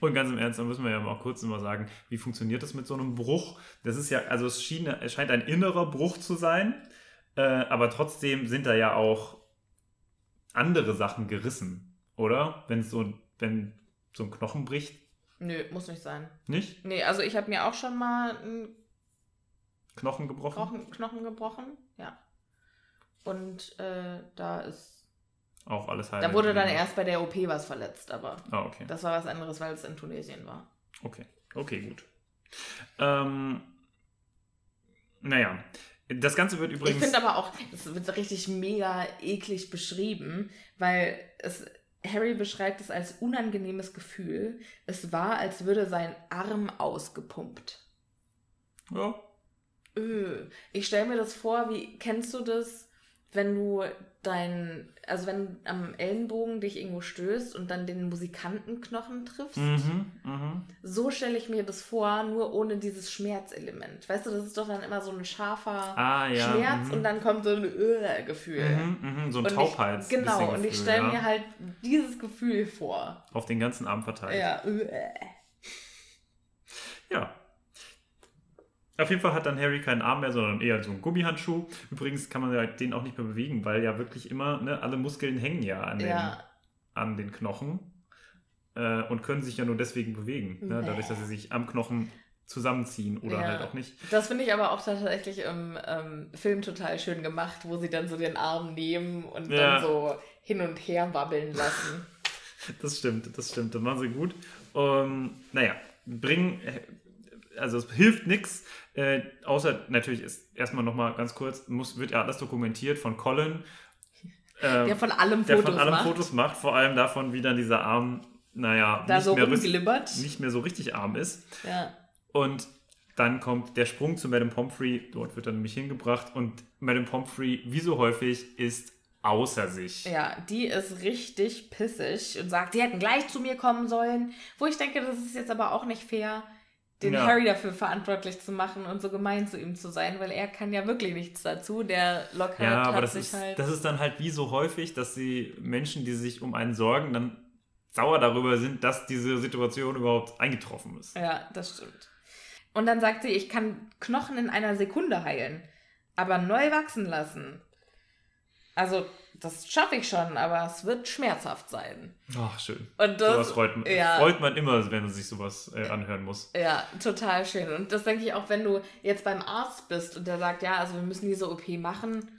S1: Und ganz im Ernst, da müssen wir ja mal kurz mal sagen, wie funktioniert das mit so einem Bruch? Das ist ja, also es, schien, es scheint ein innerer Bruch zu sein, äh, aber trotzdem sind da ja auch andere Sachen gerissen, oder? Wenn so, wenn so ein Knochen bricht,
S2: Nö, muss nicht sein.
S1: nicht?
S2: Nee, also ich habe mir auch schon mal einen
S1: Knochen gebrochen?
S2: Knochen, Knochen gebrochen. Ja. Und äh, da ist.
S1: Auch alles heil.
S2: Da wurde dann erst bei der OP was verletzt, aber
S1: Ah, okay.
S2: das war was anderes, weil es in Tunesien war.
S1: Okay, okay, gut. Ähm, naja, das Ganze wird übrigens.
S2: Ich finde aber auch, es wird richtig mega eklig beschrieben, weil es Harry beschreibt es als unangenehmes Gefühl. Es war, als würde sein Arm ausgepumpt.
S1: ja,
S2: Öh. Ich stelle mir das vor, wie kennst du das, wenn du dein, also wenn am Ellenbogen dich irgendwo stößt und dann den Musikantenknochen triffst?
S1: mhm, mhm.
S2: So stelle ich mir das vor, nur ohne dieses Schmerzelement. Weißt du, das ist doch dann immer so ein scharfer
S1: Ah, ja.
S2: Schmerz
S1: mhm.
S2: und dann kommt so ein Öh-Gefühl.
S1: Mhm, mhm, so ein Taubheits.
S2: Ich, genau, und ich stelle
S1: ja.
S2: mir halt dieses Gefühl vor.
S1: Auf den ganzen Arm verteilt.
S2: Ja, öh.
S1: Ja. Auf jeden Fall hat dann Harry keinen Arm mehr, sondern eher so einen Gummihandschuh. Übrigens kann man ja den auch nicht mehr bewegen, weil ja wirklich immer, ne, alle Muskeln hängen ja an den,
S2: Ja,
S1: an den Knochen äh, und können sich ja nur deswegen bewegen. Ne,
S2: Nee.
S1: dadurch, dass sie sich am Knochen zusammenziehen oder
S2: Ja.
S1: halt auch nicht.
S2: das finde ich aber auch tatsächlich im ähm, Film total schön gemacht, wo sie dann so den Arm nehmen und
S1: Ja.
S2: dann so hin und her wabbeln lassen.
S1: Das stimmt, das stimmt. Das machen sie gut. Ähm, naja, bringen, also es hilft nichts, äh, außer natürlich ist erstmal nochmal ganz kurz, muss, wird ja alles dokumentiert von Colin. ähm,
S2: Der von allem
S1: der
S2: Fotos
S1: von allem
S2: macht.
S1: Fotos macht, vor allem davon, wie dann dieser Arm, naja,
S2: da
S1: nicht,
S2: so
S1: mehr, nicht mehr so richtig arm ist.
S2: Ja.
S1: Und dann kommt der Sprung zu Madame Pomfrey, dort wird er nämlich hingebracht und Madame Pomfrey, wie so häufig, ist außer sich.
S2: ja, die ist richtig pissig und sagt, sie hätten gleich zu mir kommen sollen. Wo ich denke, das ist jetzt aber auch nicht fair, den
S1: Ja.
S2: Harry dafür verantwortlich zu machen und so gemein zu ihm zu sein, weil er kann ja wirklich nichts dazu. Der Lockhart
S1: Ja, aber
S2: hat
S1: das
S2: sich
S1: ist,
S2: halt...
S1: das ist dann halt wie so häufig, dass die Menschen, die sich um einen sorgen, dann sauer darüber sind, dass diese Situation überhaupt eingetroffen ist.
S2: Ja, das stimmt. Und dann sagt sie, ich kann Knochen in einer Sekunde heilen, aber neu wachsen lassen. Also, das schaffe ich schon, aber es wird schmerzhaft sein.
S1: Ach, schön.
S2: Und das,
S1: sowas freut, man-
S2: ja.
S1: freut man immer, wenn man sich sowas äh, anhören muss.
S2: Ja, total schön. Und das denke ich auch, wenn du jetzt beim Arzt bist und der sagt, ja, also wir müssen diese OP machen.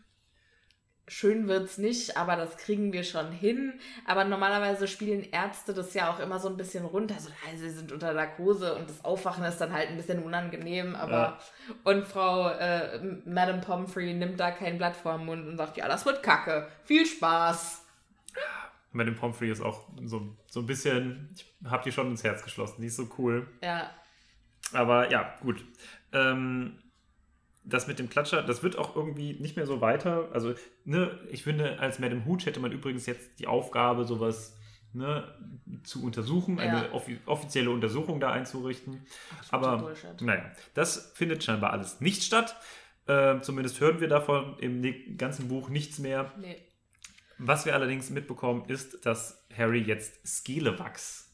S2: Schön wird's nicht, aber das kriegen wir schon hin. Aber normalerweise spielen Ärzte das ja auch immer so ein bisschen runter. So, also, sie sind unter Narkose und das Aufwachen ist dann halt ein bisschen unangenehm. Aber
S1: Ja.
S2: und Frau äh, Madame Pomfrey nimmt da kein Blatt vor den Mund und sagt, ja, das wird Kacke. Viel Spaß.
S1: Madame Pomfrey ist auch so, so ein bisschen, ich habe die schon ins Herz geschlossen, die ist so cool.
S2: Ja,
S1: Aber ja, gut. Ähm, das mit dem Klatscher, das wird auch irgendwie nicht mehr so weiter. Also, ne, ich finde, als Madame Hooch hätte man übrigens jetzt die Aufgabe, sowas ne, zu untersuchen, eine
S2: Ja.
S1: offi offizielle Untersuchung da einzurichten. Aber
S2: Bullshit.
S1: naja, das findet scheinbar alles nicht statt. Äh, zumindest hören wir davon im ne- ganzen Buch nichts mehr.
S2: nee.
S1: Was wir allerdings mitbekommen, ist, dass Harry jetzt Skelewachs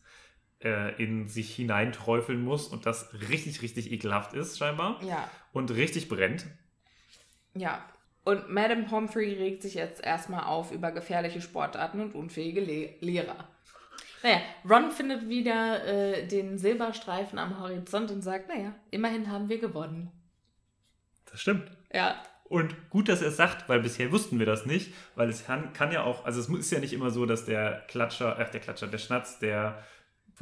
S1: äh, in sich hineinträufeln muss und das richtig, richtig ekelhaft ist, scheinbar.
S2: Ja,
S1: Und richtig brennt.
S2: ja. Und Madame Pomfrey regt sich jetzt erstmal auf über gefährliche Sportarten und unfähige Le Lehrer. Naja, Ron findet wieder äh, den Silberstreifen am Horizont und sagt, naja, immerhin haben wir gewonnen.
S1: Das stimmt.
S2: Ja,
S1: Und gut, dass er es sagt, weil bisher wussten wir das nicht, weil es kann, kann ja auch, also es ist ja nicht immer so, dass der Klatscher, ach der Klatscher, der Schnatz, der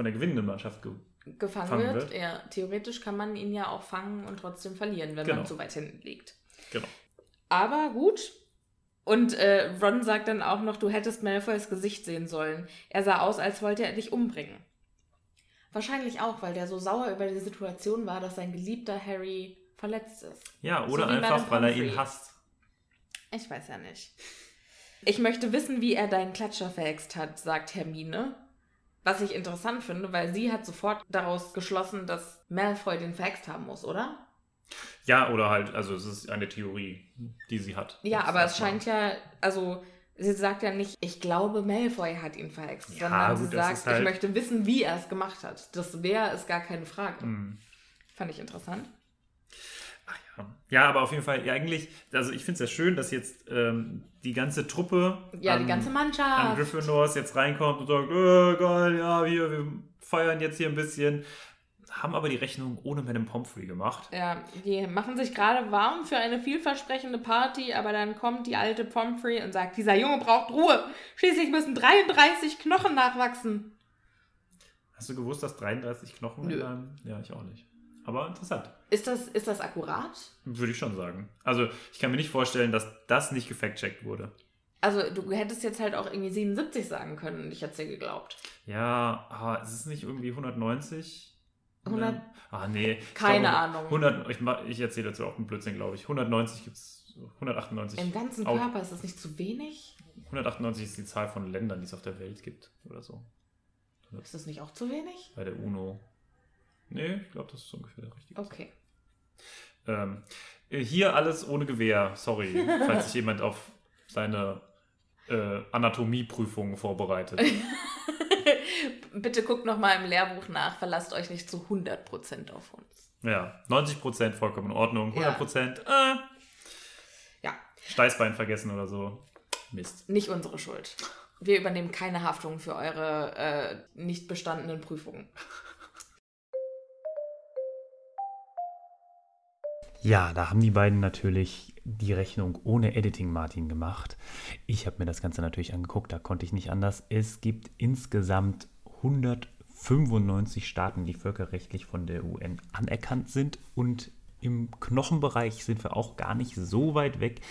S1: von der gewinnenden Mannschaft ge
S2: gefangen
S1: Fangen
S2: wird.
S1: wird.
S2: Ja, theoretisch kann man ihn ja auch fangen und trotzdem verlieren, wenn
S1: Genau.
S2: man zu weit hinten liegt.
S1: Genau.
S2: Aber gut. Und äh, Ron sagt dann auch noch, du hättest Malfoys Gesicht sehen sollen. Er sah aus, als wollte er dich umbringen. Wahrscheinlich auch, weil der so sauer über die Situation war, dass sein geliebter Harry verletzt ist.
S1: Ja,
S2: So
S1: oder
S2: Madame
S1: einfach, weil er ihn hasst.
S2: Ich weiß ja nicht. Ich möchte wissen, wie er deinen Klatscher verhext hat, sagt Hermine. Was ich interessant finde, weil sie hat sofort daraus geschlossen, dass Malfoy den verhext haben muss, oder?
S1: Ja, oder halt, also es ist eine Theorie, die sie hat.
S2: Ja, aber es scheint ja, also sie sagt ja nicht, ich glaube, Malfoy hat ihn verhext,
S1: Ja,
S2: sondern sie
S1: gut, das
S2: sagt,
S1: halt-
S2: ich möchte wissen, wie er es gemacht hat. Das wäre ist gar keine Frage.
S1: Hm.
S2: Fand ich interessant.
S1: Ja. aber auf jeden Fall, ja, eigentlich, also ich finde es ja schön, dass jetzt ähm, die ganze Truppe
S2: Ja,
S1: an,
S2: die ganze
S1: an
S2: Mannschaft.
S1: Gryffindors jetzt reinkommt und sagt, äh, geil, ja, wir, wir feiern jetzt hier ein bisschen. Haben aber die Rechnung ohne Madame Pomfrey gemacht.
S2: Ja, die machen sich gerade warm für eine vielversprechende Party, aber dann kommt die alte Pomfrey und sagt, dieser Junge braucht Ruhe. Schließlich müssen 33 Knochen nachwachsen.
S1: Hast du gewusst, dass 33 Knochen
S2: Nö.
S1: in einem... Ja, ich auch nicht. Aber interessant,
S2: Ist das, ist das akkurat?
S1: würde ich schon sagen. Also ich kann mir nicht vorstellen, dass das nicht gefact-checkt wurde.
S2: Also du hättest jetzt halt auch irgendwie 77 sagen können und ich hätte dir geglaubt.
S1: Ja, ah, ist es nicht irgendwie 190?
S2: 100
S1: Ne? Ah, nee.
S2: Keine
S1: glaube,
S2: Ahnung.
S1: 100, ich, ich erzähle dazu auch einen Blödsinn, glaube ich. 190 gibt es, 198.
S2: Im ganzen
S1: Au-
S2: Körper ist das nicht zu wenig?
S1: 198 ist die Zahl von Ländern, die es auf der Welt gibt oder so.
S2: Ist das nicht auch zu wenig?
S1: Bei der UNO. Nee, ich glaube, das ist ungefähr der richtige.
S2: Okay.
S1: Ähm, äh, hier alles ohne Gewehr, sorry, falls sich jemand auf seine äh, Anatomieprüfung vorbereitet.
S2: Bitte guckt nochmal im Lehrbuch nach, verlasst euch nicht zu 100% auf uns.
S1: Ja, 90% vollkommen in Ordnung,
S2: Ja.
S1: 100% äh,
S2: Ja,
S1: Steißbein vergessen oder so. Mist.
S2: nicht unsere Schuld. Wir übernehmen keine Haftung für eure äh, nicht bestandenen Prüfungen.
S3: Ja, da haben die beiden natürlich die Rechnung ohne Editing Martin gemacht. Ich habe mir das Ganze natürlich angeguckt, da konnte ich nicht anders. Es gibt insgesamt 195 Staaten, die völkerrechtlich von der UN anerkannt sind und im Knochenbereich sind wir auch gar nicht so weit weg,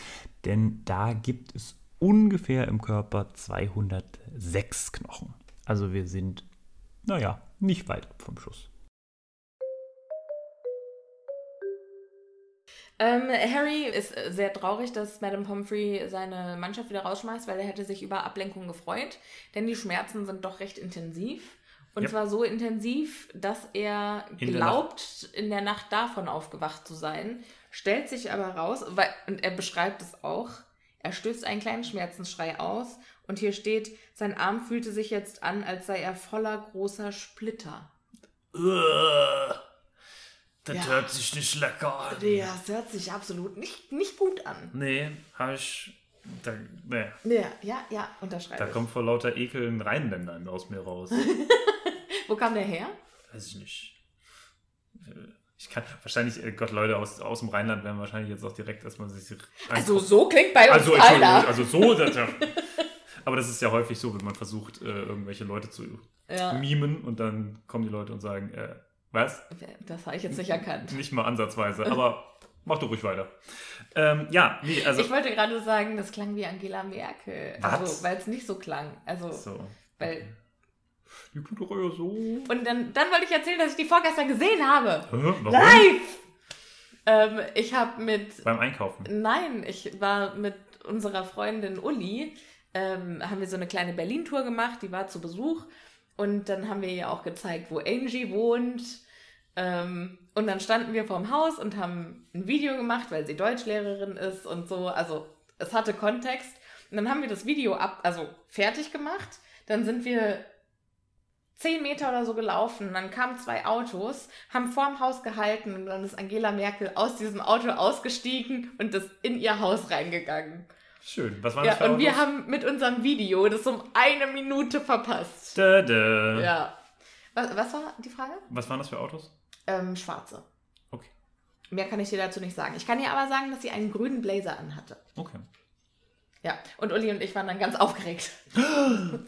S3: denn da gibt es ungefähr im Körper 206 Knochen. Also wir sind, naja, nicht weit vom Schuss.
S2: Ähm, Harry ist äh, sehr traurig, dass Madame Pomfrey seine Mannschaft wieder rausschmeißt, weil er hätte sich über Ablenkung gefreut, denn die Schmerzen sind doch recht intensiv. Und
S1: Yep.
S2: zwar so intensiv, dass er
S1: In der
S2: glaubt, in der Nacht davon aufgewacht zu sein, stellt sich aber raus, weil, und er beschreibt es auch, er stößt einen kleinen Schmerzensschrei aus und hier steht, sein Arm fühlte sich jetzt an, als sei er voller großer Splitter.
S1: Das
S2: Ja.
S1: hört sich nicht lecker an.
S2: Ja, das hört sich absolut nicht, nicht gut an.
S1: Nee, habe ich. Da, nee,
S2: Ja, ja, ja, unterschreibe
S1: da
S2: ich.
S1: kommt vor lauter Ekel ein Rheinländer aus mir raus.
S2: Wo kam der her?
S1: Weiß ich nicht. Ich kann wahrscheinlich, äh, Gott, Leute aus, aus dem Rheinland werden wahrscheinlich jetzt auch direkt erstmal sich.
S2: Also so klingt bei uns
S1: also,
S2: keiner.
S1: also so. Das, ja. Aber das ist ja häufig so, wenn man versucht, äh, irgendwelche Leute zu
S2: Ja.
S1: mimen und dann kommen die Leute und sagen, äh, was?
S2: Das habe ich jetzt nicht erkannt.
S1: Nicht mal ansatzweise, aber mach du ruhig weiter. Ähm, ja, nee, also.
S2: ich wollte gerade sagen, das klang wie Angela Merkel.
S1: Was?
S2: Also, weil es nicht so klang. Also,
S1: so.
S2: weil.
S1: Die tut doch ja so.
S2: Und dann, dann wollte ich erzählen, dass ich die vorgestern gesehen habe.
S1: Hä? Warum?
S2: Live! Ähm, ich habe mit.
S1: Beim Einkaufen.
S2: Nein, ich war mit unserer Freundin Uli, ähm, haben wir so eine kleine Berlin-Tour gemacht, die war zu Besuch. Und dann haben wir ihr auch gezeigt, wo Angie wohnt. Ähm, und dann standen wir vorm Haus und haben ein Video gemacht, weil sie Deutschlehrerin ist und so. Also es hatte Kontext. Und dann haben wir das Video ab, also fertig gemacht. Dann sind wir zehn Meter oder so gelaufen. Dann kamen zwei Autos, haben vorm Haus gehalten und dann ist Angela Merkel aus diesem Auto ausgestiegen und ist in ihr Haus reingegangen.
S1: Schön. Was waren das
S2: Ja, und wir
S1: Autos?
S2: haben mit unserem Video das um eine Minute verpasst.
S1: Da, da.
S2: Ja. Was, was war die Frage?
S1: Was waren das für Autos?
S2: Ähm, schwarze.
S1: Okay.
S2: Mehr kann ich dir dazu nicht sagen. Ich kann dir aber sagen, dass sie einen grünen Blazer anhatte.
S1: Okay.
S2: Ja, und Uli und ich waren dann ganz aufgeregt.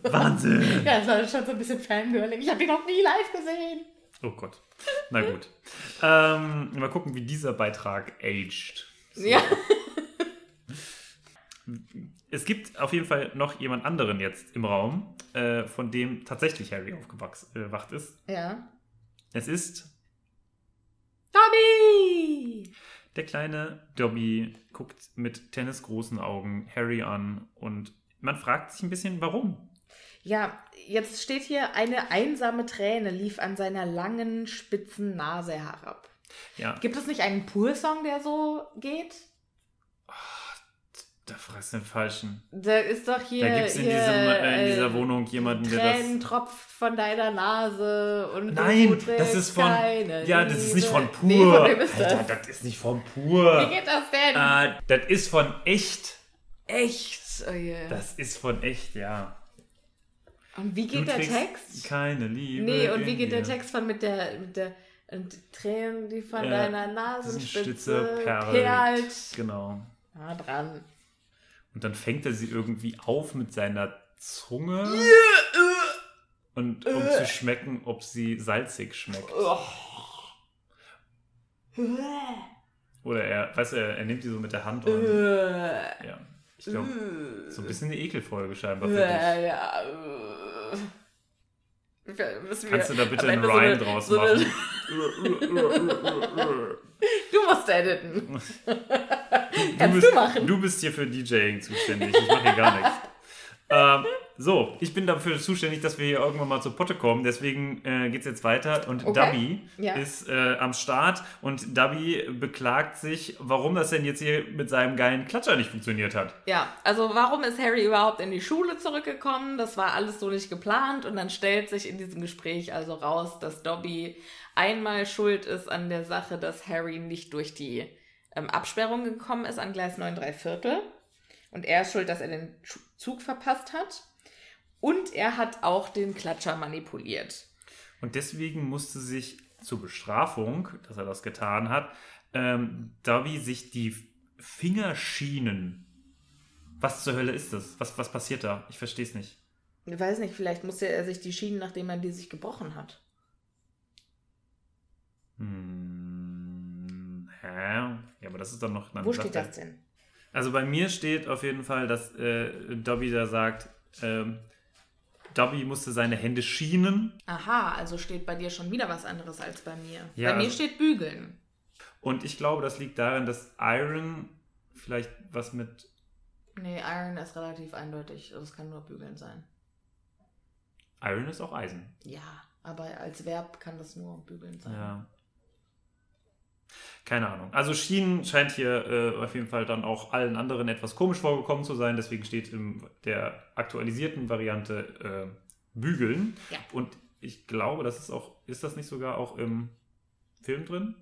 S1: Wahnsinn!
S2: Ja, es war schon so ein bisschen Fangirling. Ich habe die noch nie live gesehen.
S1: Oh Gott. Na gut. ähm, mal gucken, wie dieser Beitrag aged. So.
S2: Ja.
S1: Es gibt auf jeden Fall noch jemand anderen jetzt im Raum, äh, von dem tatsächlich Harry aufgewacht ist.
S2: Ja.
S1: Es ist
S2: Dobby!
S1: der kleine Dobby, guckt mit tennisgroßen Augen Harry an und man fragt sich ein bisschen, warum.
S2: Ja, jetzt steht hier, eine einsame Träne lief an seiner langen, spitzen Nase herab.
S1: Ja,
S2: Gibt es nicht einen Pur-Song, der so geht?
S1: Da fragst du den Falschen.
S2: Da ist doch hier.
S1: Da gibt es in,
S2: hier,
S1: diesem, äh, in
S2: äh,
S1: dieser Wohnung jemanden, der
S2: Tränen
S1: das...
S2: tropft von deiner Nase und
S1: Nein, das ist von... Ja, das ist nicht von Pur.
S2: Nee, von wem ist
S1: Alter,
S2: das?
S1: das ist nicht von Pur.
S2: Wie geht das denn?
S1: Äh, das ist von echt.
S2: Echt? Oh je.
S1: Das ist von echt, ja.
S2: und wie geht
S1: Du
S2: der Text?
S1: Keine Liebe.
S2: Nee, und wie geht der
S1: dir.
S2: Text von mit der, mit der und die Tränen, die von
S1: Ja,
S2: deiner Nasenspitze
S1: Nasenspitze perlt.
S2: perlt.
S1: Genau.
S2: Na dran.
S1: Und dann fängt er sie irgendwie auf mit seiner Zunge. Und um zu schmecken, ob sie salzig schmeckt. Oder er, weißt du, er, er nimmt die so mit der Hand und. Ja. Ich glaube, so ein bisschen eine Ekelfolge scheinbar für dich.
S2: Ja,
S1: Kannst du da bitte einen
S2: so
S1: Rhyme
S2: eine-
S1: draus
S2: so
S1: machen?
S2: Du musst editen.
S1: Du
S2: Kannst
S1: bist,
S2: du machen.
S1: Du bist hier für DJing zuständig. Ich mache hier gar nichts. Ähm, so, ich bin dafür zuständig, dass wir hier irgendwann mal zur Potte kommen. Deswegen äh, geht es jetzt weiter. Und
S2: Okay.
S1: Dubby
S2: Ja.
S1: ist äh, am Start. Und Dubby beklagt sich, warum das denn jetzt hier mit seinem geilen Klatscher nicht funktioniert hat.
S2: Ja, also warum ist Harry überhaupt in die Schule zurückgekommen? Das war alles so nicht geplant und dann stellt sich in diesem Gespräch also raus, dass Dobby einmal schuld ist an der Sache, dass Harry nicht durch die ähm, Absperrung gekommen ist an Gleis 9 3 Viertel. Und er ist schuld, dass er den Zug verpasst hat. Und er hat auch den Klatscher manipuliert.
S1: Und deswegen musste sich zur Bestrafung, dass er das getan hat, ähm, Dobby sich die Finger schienen. Was zur Hölle ist das? Was, was passiert da? Ich verstehe es nicht.
S2: Ich weiß nicht, vielleicht musste er sich die schienen, nachdem er die sich gebrochen hat.
S1: Hm, hä? Ja, aber das ist dann noch. Dann
S2: Wo steht das denn?
S1: Also bei mir steht auf jeden Fall, dass äh, Dobby da sagt, ähm, Dobby musste seine Hände schienen
S2: Aha, also steht bei dir schon wieder was anderes als bei mir.
S1: Ja,
S2: bei mir
S1: also-
S2: steht bügeln.
S1: und ich glaube, das liegt daran, dass Iron vielleicht was mit
S2: Nee, Iron ist relativ eindeutig. Also es kann nur bügeln sein.
S1: Iron ist auch Eisen.
S2: Ja, aber als Verb kann das nur bügeln sein.
S1: Ja. Keine Ahnung. Also Schienen scheint hier äh, auf jeden Fall dann auch allen anderen etwas komisch vorgekommen zu sein. Deswegen steht in der aktualisierten Variante äh, Bügeln.
S2: Ja.
S1: Und ich glaube, das ist auch, ist das nicht sogar auch im Film drin?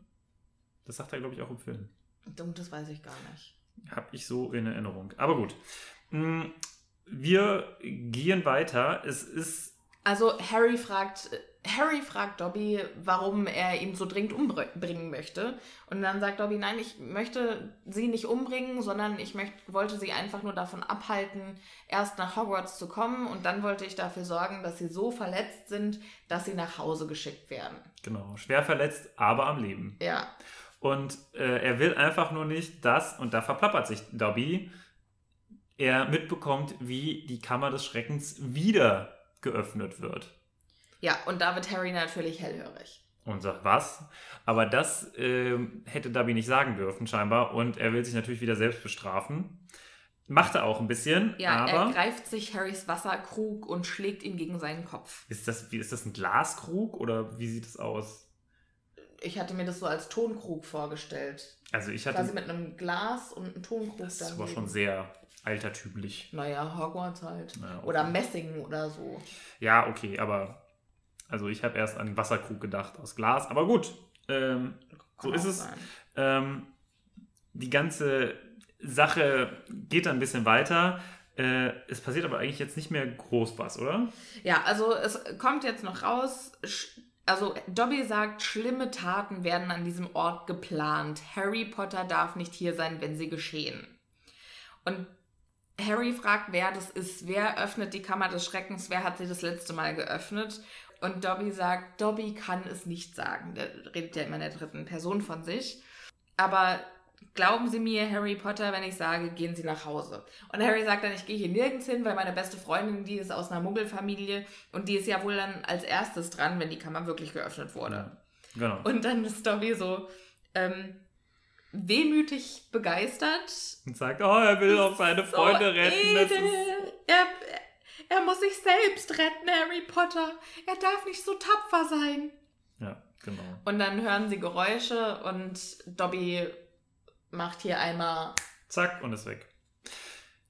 S1: Das sagt er, glaube ich, auch im Film.
S2: Und das weiß ich gar nicht.
S1: Habe ich so in Erinnerung. Aber gut. Mm, Wir gehen weiter. Es ist.
S2: Also Harry fragt Harry fragt Dobby, warum er ihn so dringend umbringen möchte. Und dann sagt Dobby, nein, ich möchte sie nicht umbringen, sondern ich möchte, wollte sie einfach nur davon abhalten, erst nach Hogwarts zu kommen. Und dann wollte ich dafür sorgen, dass sie so verletzt sind, dass sie nach Hause geschickt werden.
S1: Genau, schwer verletzt, aber am Leben.
S2: Ja.
S1: Und äh, er will einfach nur nicht, dass, und da verplappert sich Dobby, er mitbekommt, wie die Kammer des Schreckens wieder geöffnet wird.
S2: Ja, und da wird Harry natürlich hellhörig.
S1: Und sagt, was? Aber das äh, hätte Dobby nicht sagen dürfen, scheinbar. Und er will sich natürlich wieder selbst bestrafen. Macht er auch ein bisschen.
S2: Ja,
S1: aber
S2: er greift sich Harrys Wasserkrug und schlägt ihn gegen seinen Kopf.
S1: ist, das, wie, ist das ein Glaskrug oder wie sieht das aus?
S2: Ich hatte mir das so als Tonkrug vorgestellt.
S1: Also ich hatte.
S2: Quasi mit einem Glas und einem Tonkrug
S1: das war
S2: daneben.
S1: schon sehr altertümlich.
S2: Naja, Hogwarts halt.
S1: Ja, okay.
S2: Oder Messing oder so.
S1: Ja, okay, aber. Also ich habe erst an Wasserkrug gedacht aus Glas. Aber gut. Ähm, so ist es. Ähm, die ganze Sache geht dann ein bisschen weiter. Äh, es passiert aber eigentlich jetzt nicht mehr groß was, oder?
S2: Ja, also es kommt jetzt noch raus. Also Dobby sagt, schlimme Taten werden an diesem Ort geplant. Harry Potter darf nicht hier sein, wenn sie geschehen. Und Harry fragt, wer das ist. Wer öffnet die Kammer des Schreckens? Wer hat sie das letzte Mal geöffnet? Und Dobby sagt, Dobby kann es nicht sagen. Der redet ja immer in der dritten Person von sich. Aber glauben Sie mir, Harry Potter, wenn ich sage, gehen Sie nach Hause. Und Harry sagt dann, ich gehe hier nirgends hin, weil meine beste Freundin, die ist aus einer Muggelfamilie und die ist ja wohl dann als erstes dran, wenn die Kammer wirklich geöffnet wurde.
S1: Genau.
S2: Und dann ist Dobby so ähm, wehmütig begeistert.
S1: Und sagt, oh, er will auch seine Freunde
S2: so
S1: retten. Das
S2: edel. Er, er muss sich selbst retten, Harry Potter. Er darf nicht so tapfer sein.
S1: ja, genau.
S2: Und dann hören sie Geräusche und Dobby macht hier einmal
S1: Zack, und ist weg.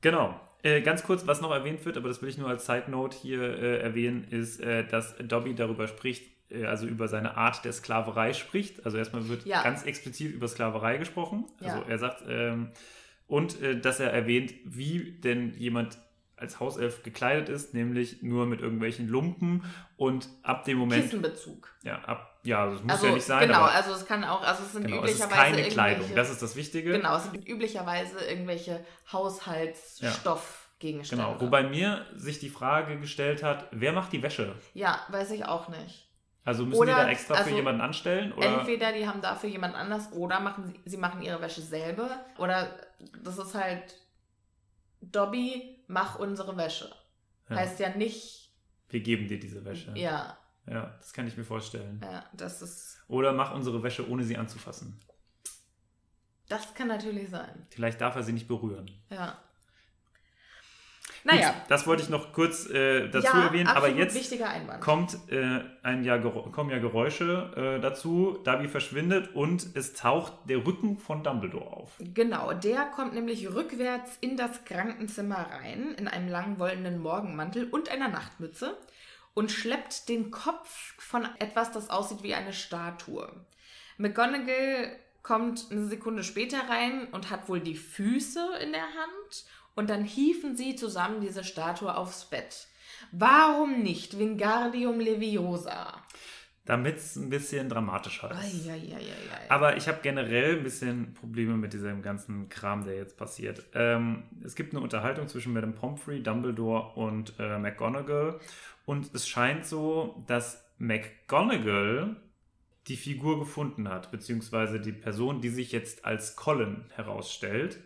S1: Genau. Äh, ganz kurz, was noch erwähnt wird, aber das will ich nur als Side Note hier äh, erwähnen, ist, äh, dass Dobby darüber spricht, äh, also über seine Art der Sklaverei spricht. Also erstmal wird
S2: Ja.
S1: ganz explizit über Sklaverei gesprochen. Also
S2: Ja.
S1: er sagt, ähm, und äh, dass er erwähnt, wie denn jemand als Hauself gekleidet ist, nämlich nur mit irgendwelchen Lumpen und ab dem Moment,
S2: Kissenbezug.
S1: ja, ab, ja, das muss
S2: Also
S1: ja nicht sein,
S2: genau,
S1: aber
S2: also es kann auch, also es sind
S1: genau, es ist
S2: üblicherweise
S1: keine Kleidung, das ist das Wichtige.
S2: Genau, es sind üblicherweise irgendwelche Haushaltsstoffgegenstände.
S1: Genau, wobei mir sich die Frage gestellt hat, wer macht die Wäsche?
S2: Ja, weiß ich auch nicht.
S1: Also müssen
S2: Oder-
S1: die da extra für
S2: also
S1: jemanden anstellen? Oder?
S2: Entweder die haben dafür jemand anders oder machen sie, sie machen ihre Wäsche selber. Oder das ist halt Dobby, mach unsere Wäsche.
S1: Ja.
S2: Heißt ja nicht,
S1: Wir geben dir diese Wäsche.
S2: ja,
S1: Ja, das kann ich mir vorstellen.
S2: ja, das ist,
S1: Oder mach unsere Wäsche, ohne sie anzufassen.
S2: das kann natürlich sein.
S1: Vielleicht darf er sie nicht berühren.
S2: Ja. Naja,
S1: Gut, das wollte ich noch kurz äh, dazu
S2: ja,
S1: erwähnen. Aber jetzt kommt, äh, ein ja, Gerä- kommen ja Geräusche äh, dazu. Dobby verschwindet und es taucht der Rücken von Dumbledore auf.
S2: Genau, der kommt nämlich rückwärts in das Krankenzimmer rein, in einem langen wollenen Morgenmantel und einer Nachtmütze und schleppt den Kopf von etwas, das aussieht wie eine Statue. McGonagall kommt eine Sekunde später rein und hat wohl die Füße in der Hand und dann hieven sie zusammen diese Statue aufs Bett. Warum nicht Wingardium Leviosa?
S1: Damit es ein bisschen dramatischer ist.
S2: Eieieiei.
S1: Aber ich habe generell ein bisschen Probleme mit diesem ganzen Kram, der jetzt passiert. Ähm, es gibt eine Unterhaltung zwischen Madame Pomfrey, Dumbledore und äh, McGonagall. Und es scheint so, dass McGonagall die Figur gefunden hat, beziehungsweise die Person, die sich jetzt als Colin herausstellt.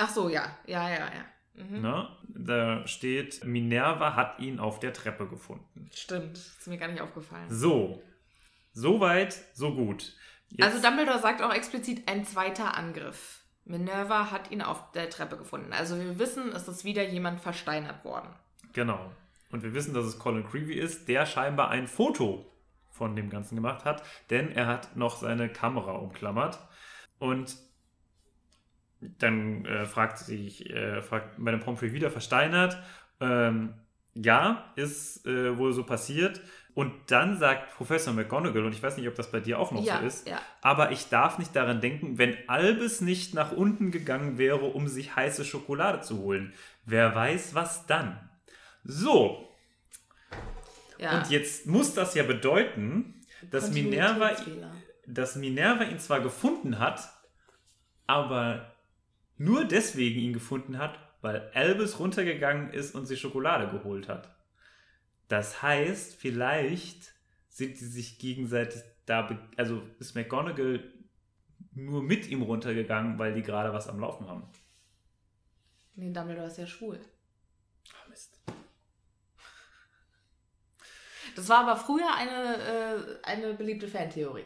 S2: Ach so, ja, ja, ja, ja. Mhm.
S1: Ne? Da steht, Minerva hat ihn auf der Treppe gefunden.
S2: Stimmt, ist mir gar nicht aufgefallen.
S1: So, soweit, so gut. Jetzt-
S2: Also Dumbledore sagt auch explizit ein zweiter Angriff. Minerva hat ihn auf der Treppe gefunden. Also wir wissen, es ist wieder jemand versteinert worden.
S1: Genau. Und wir wissen, dass es Colin Creevy ist, der scheinbar ein Foto von dem Ganzen gemacht hat, denn er hat noch seine Kamera umklammert. Und dann äh, fragt sich, äh, fragt meine Pomfrey wieder versteinert. Ähm, ja, ist äh, wohl so passiert. Und dann sagt Professor McGonagall, und ich weiß nicht, ob das bei dir auch noch
S2: ja,
S1: so ist,
S2: ja.
S1: aber ich darf nicht daran denken, wenn Albus nicht nach unten gegangen wäre, um sich heiße Schokolade zu holen. Wer weiß, was dann. So.
S2: Ja.
S1: Und jetzt muss das ja bedeuten, dass Minerva, dass Minerva ihn zwar gefunden hat, aber nur deswegen ihn gefunden hat, weil Albus runtergegangen ist und sich Schokolade geholt hat. Das heißt, vielleicht sind die sich gegenseitig da, also ist McGonagall nur mit ihm runtergegangen, weil die gerade was am Laufen haben.
S2: Nee, Dumbledore ist ja schwul.
S1: Ah, Mist.
S2: Das war aber früher eine, äh, eine beliebte Fantheorie.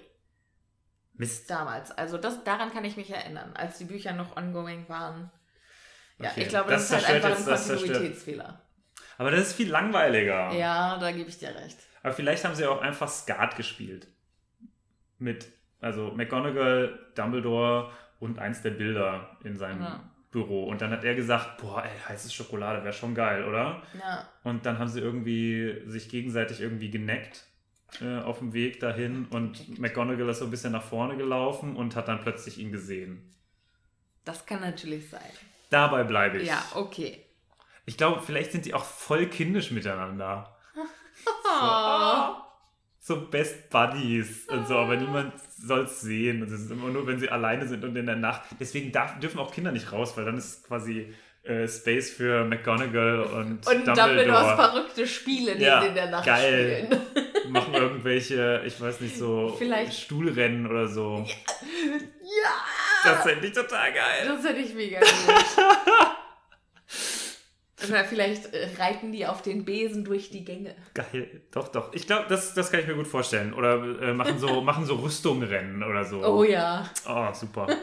S1: Mist.
S2: Damals. Also das, daran kann ich mich erinnern, als die Bücher noch ongoing waren. Ja,
S1: Okay,
S2: ich glaube,
S1: das
S2: das, ist halt einfach ein Kontinuitätsfehler.
S1: Aber das ist viel langweiliger.
S2: Ja, da gebe ich dir recht.
S1: Aber vielleicht haben sie auch einfach Skat gespielt. Mit, also McGonagall, Dumbledore und eins der Bilder in seinem
S2: Ja.
S1: Büro. Und dann hat er gesagt, boah, ey, heiße Schokolade wäre schon geil, oder?
S2: Ja,
S1: Und dann haben sie irgendwie sich gegenseitig irgendwie geneckt äh, auf dem Weg dahin und McGonagall ist so ein bisschen nach vorne gelaufen und hat dann plötzlich ihn gesehen.
S2: das kann natürlich sein.
S1: Dabei bleibe ich.
S2: Ja, okay.
S1: Ich glaube, vielleicht sind die auch voll kindisch miteinander.
S2: Oh.
S1: So Best Buddies und so, aber niemand soll es sehen. Und es ist immer nur, wenn sie alleine sind und in der Nacht. Deswegen darf, dürfen auch Kinder nicht raus, weil dann ist quasi äh, Space für McGonagall und,
S2: Und
S1: Dumbledore.
S2: Dumbledores verrückte Spiele, die
S1: Ja,
S2: sie in der Nacht
S1: geil.
S2: spielen.
S1: Machen irgendwelche, ich weiß nicht, so
S2: Vielleicht-
S1: Stuhlrennen oder so.
S2: Ja!
S1: Das fände ich total geil.
S2: Das hätte ich mega gut. Oder vielleicht äh, reiten die auf den Besen durch die Gänge.
S1: Geil. Doch, doch. Ich glaube, das, das kann ich mir gut vorstellen. Oder äh, machen so, machen so Rüstungrennen oder so.
S2: Oh ja.
S1: Oh, super.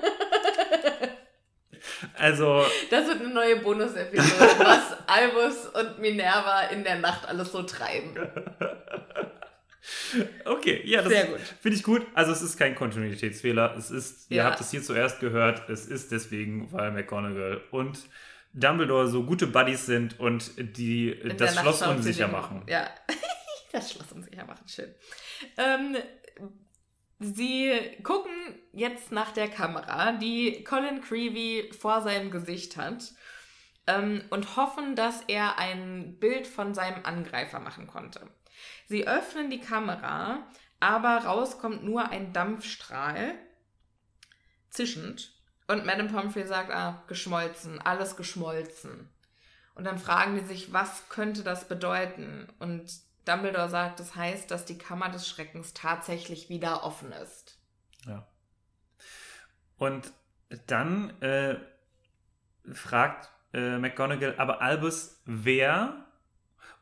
S1: Also,
S2: Das wird eine neue Bonus-Episode, was Albus und Minerva in der Nacht alles so treiben.
S1: Okay, ja, das finde ich gut. Also, es ist kein Kontinuitätsfehler. Es ist, ihr
S2: Ja.
S1: habt es hier zuerst gehört, es ist deswegen, weil McGonagall und Dumbledore so gute Buddies sind und die
S2: In
S1: das Schloss unsicher machen.
S2: Ja, das Schloss unsicher machen, schön. Ähm, sie gucken jetzt nach der Kamera, die Colin Creevy vor seinem Gesicht hat ähm, und hoffen, dass er ein Bild von seinem Angreifer machen konnte. Sie öffnen die Kamera, aber raus kommt nur ein Dampfstrahl, zischend. Und Madame Pomfrey sagt, ah, geschmolzen, alles geschmolzen. Und dann fragen die sich, was könnte das bedeuten? Und Dumbledore sagt, das heißt, dass die Kammer des Schreckens tatsächlich wieder offen ist.
S1: Ja. Und dann äh, fragt äh, McGonagall, aber Albus, wer?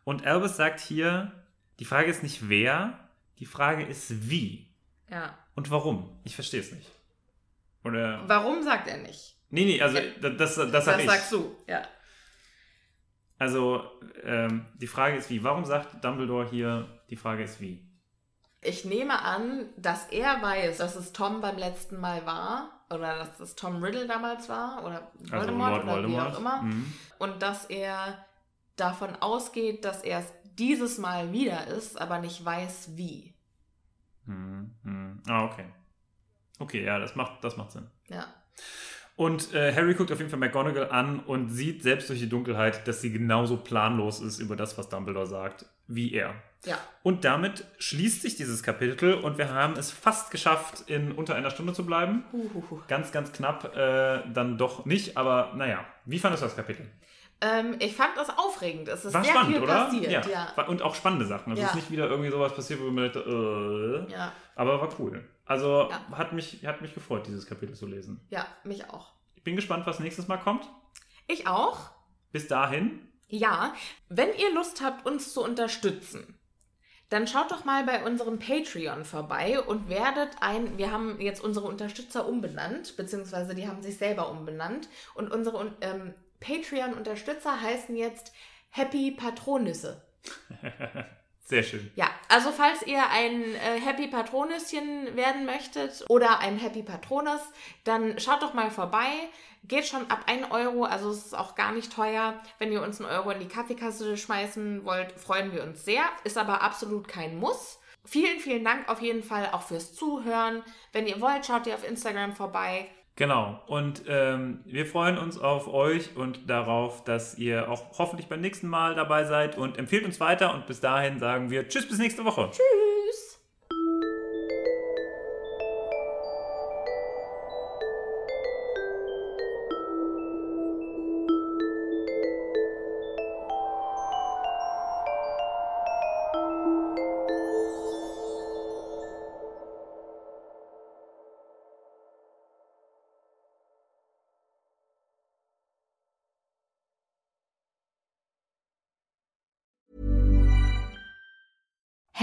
S1: Und Albus sagt hier, die Frage ist nicht wer, die Frage ist wie
S2: Ja.
S1: und warum. Ich verstehe es nicht. Oder.
S2: Warum sagt er nicht?
S1: Nee, nee, also das, das, das sag
S2: das
S1: ich.
S2: sagst du, ja.
S1: Also, ähm, die Frage ist wie. Warum sagt Dumbledore hier, die Frage ist wie?
S2: Ich nehme an, dass er weiß, dass es Tom beim letzten Mal war oder dass es Tom Riddle damals war oder Voldemort oder wie auch immer
S1: Mhm.
S2: und dass er davon ausgeht, dass er es dieses Mal wieder ist, aber nicht weiß wie.
S1: Mhm. Mhm. Ah, okay. Okay, ja, das macht, das macht Sinn.
S2: Ja.
S1: Und äh, Harry guckt auf jeden Fall McGonagall an und sieht selbst durch die Dunkelheit, dass sie genauso planlos ist über das, was Dumbledore sagt, wie er.
S2: Ja.
S1: Und damit schließt sich dieses Kapitel und wir haben es fast geschafft, in unter einer Stunde zu bleiben.
S2: Huhuhu.
S1: Ganz, ganz knapp, äh, dann doch nicht, aber naja. Wie fandest du das Kapitel?
S2: Ähm, ich fand das aufregend. Es ist
S1: War
S2: sehr
S1: spannend,
S2: viel
S1: oder?
S2: passiert. Ja.
S1: War- Und auch spannende Sachen. Also
S2: Ja.
S1: es ist nicht wieder irgendwie sowas passiert, wo man dachte, äh,
S2: Ja.
S1: aber war cool. Also
S2: Ja.
S1: hat, mich, hat mich gefreut, dieses Kapitel zu lesen.
S2: ja, mich auch.
S1: Ich bin gespannt, was nächstes Mal kommt.
S2: Ich auch.
S1: Bis dahin,
S2: Ja, wenn ihr Lust habt, uns zu unterstützen, dann schaut doch mal bei unserem Patreon vorbei und werdet ein, wir haben jetzt unsere Unterstützer umbenannt, beziehungsweise die haben sich selber umbenannt und unsere ähm, Patreon-Unterstützer heißen jetzt Happy Patronüsse.
S1: sehr schön.
S2: Ja, also falls ihr ein äh, Happy Patronüschen werden möchtet oder ein Happy Patronus, dann schaut doch mal vorbei. Geht schon ab 1 Euro, also es ist auch gar nicht teuer. Wenn ihr uns einen Euro in die Kaffeekasse schmeißen wollt, freuen wir uns sehr. Ist aber absolut kein Muss. Vielen, vielen Dank auf jeden Fall auch fürs Zuhören. Wenn ihr wollt, schaut ihr auf Instagram vorbei.
S1: Genau. Und ähm, wir freuen uns auf euch und darauf, dass ihr auch hoffentlich beim nächsten Mal dabei seid und empfehlt uns weiter. Und bis dahin sagen wir Tschüss bis nächste Woche.
S2: Tschüss.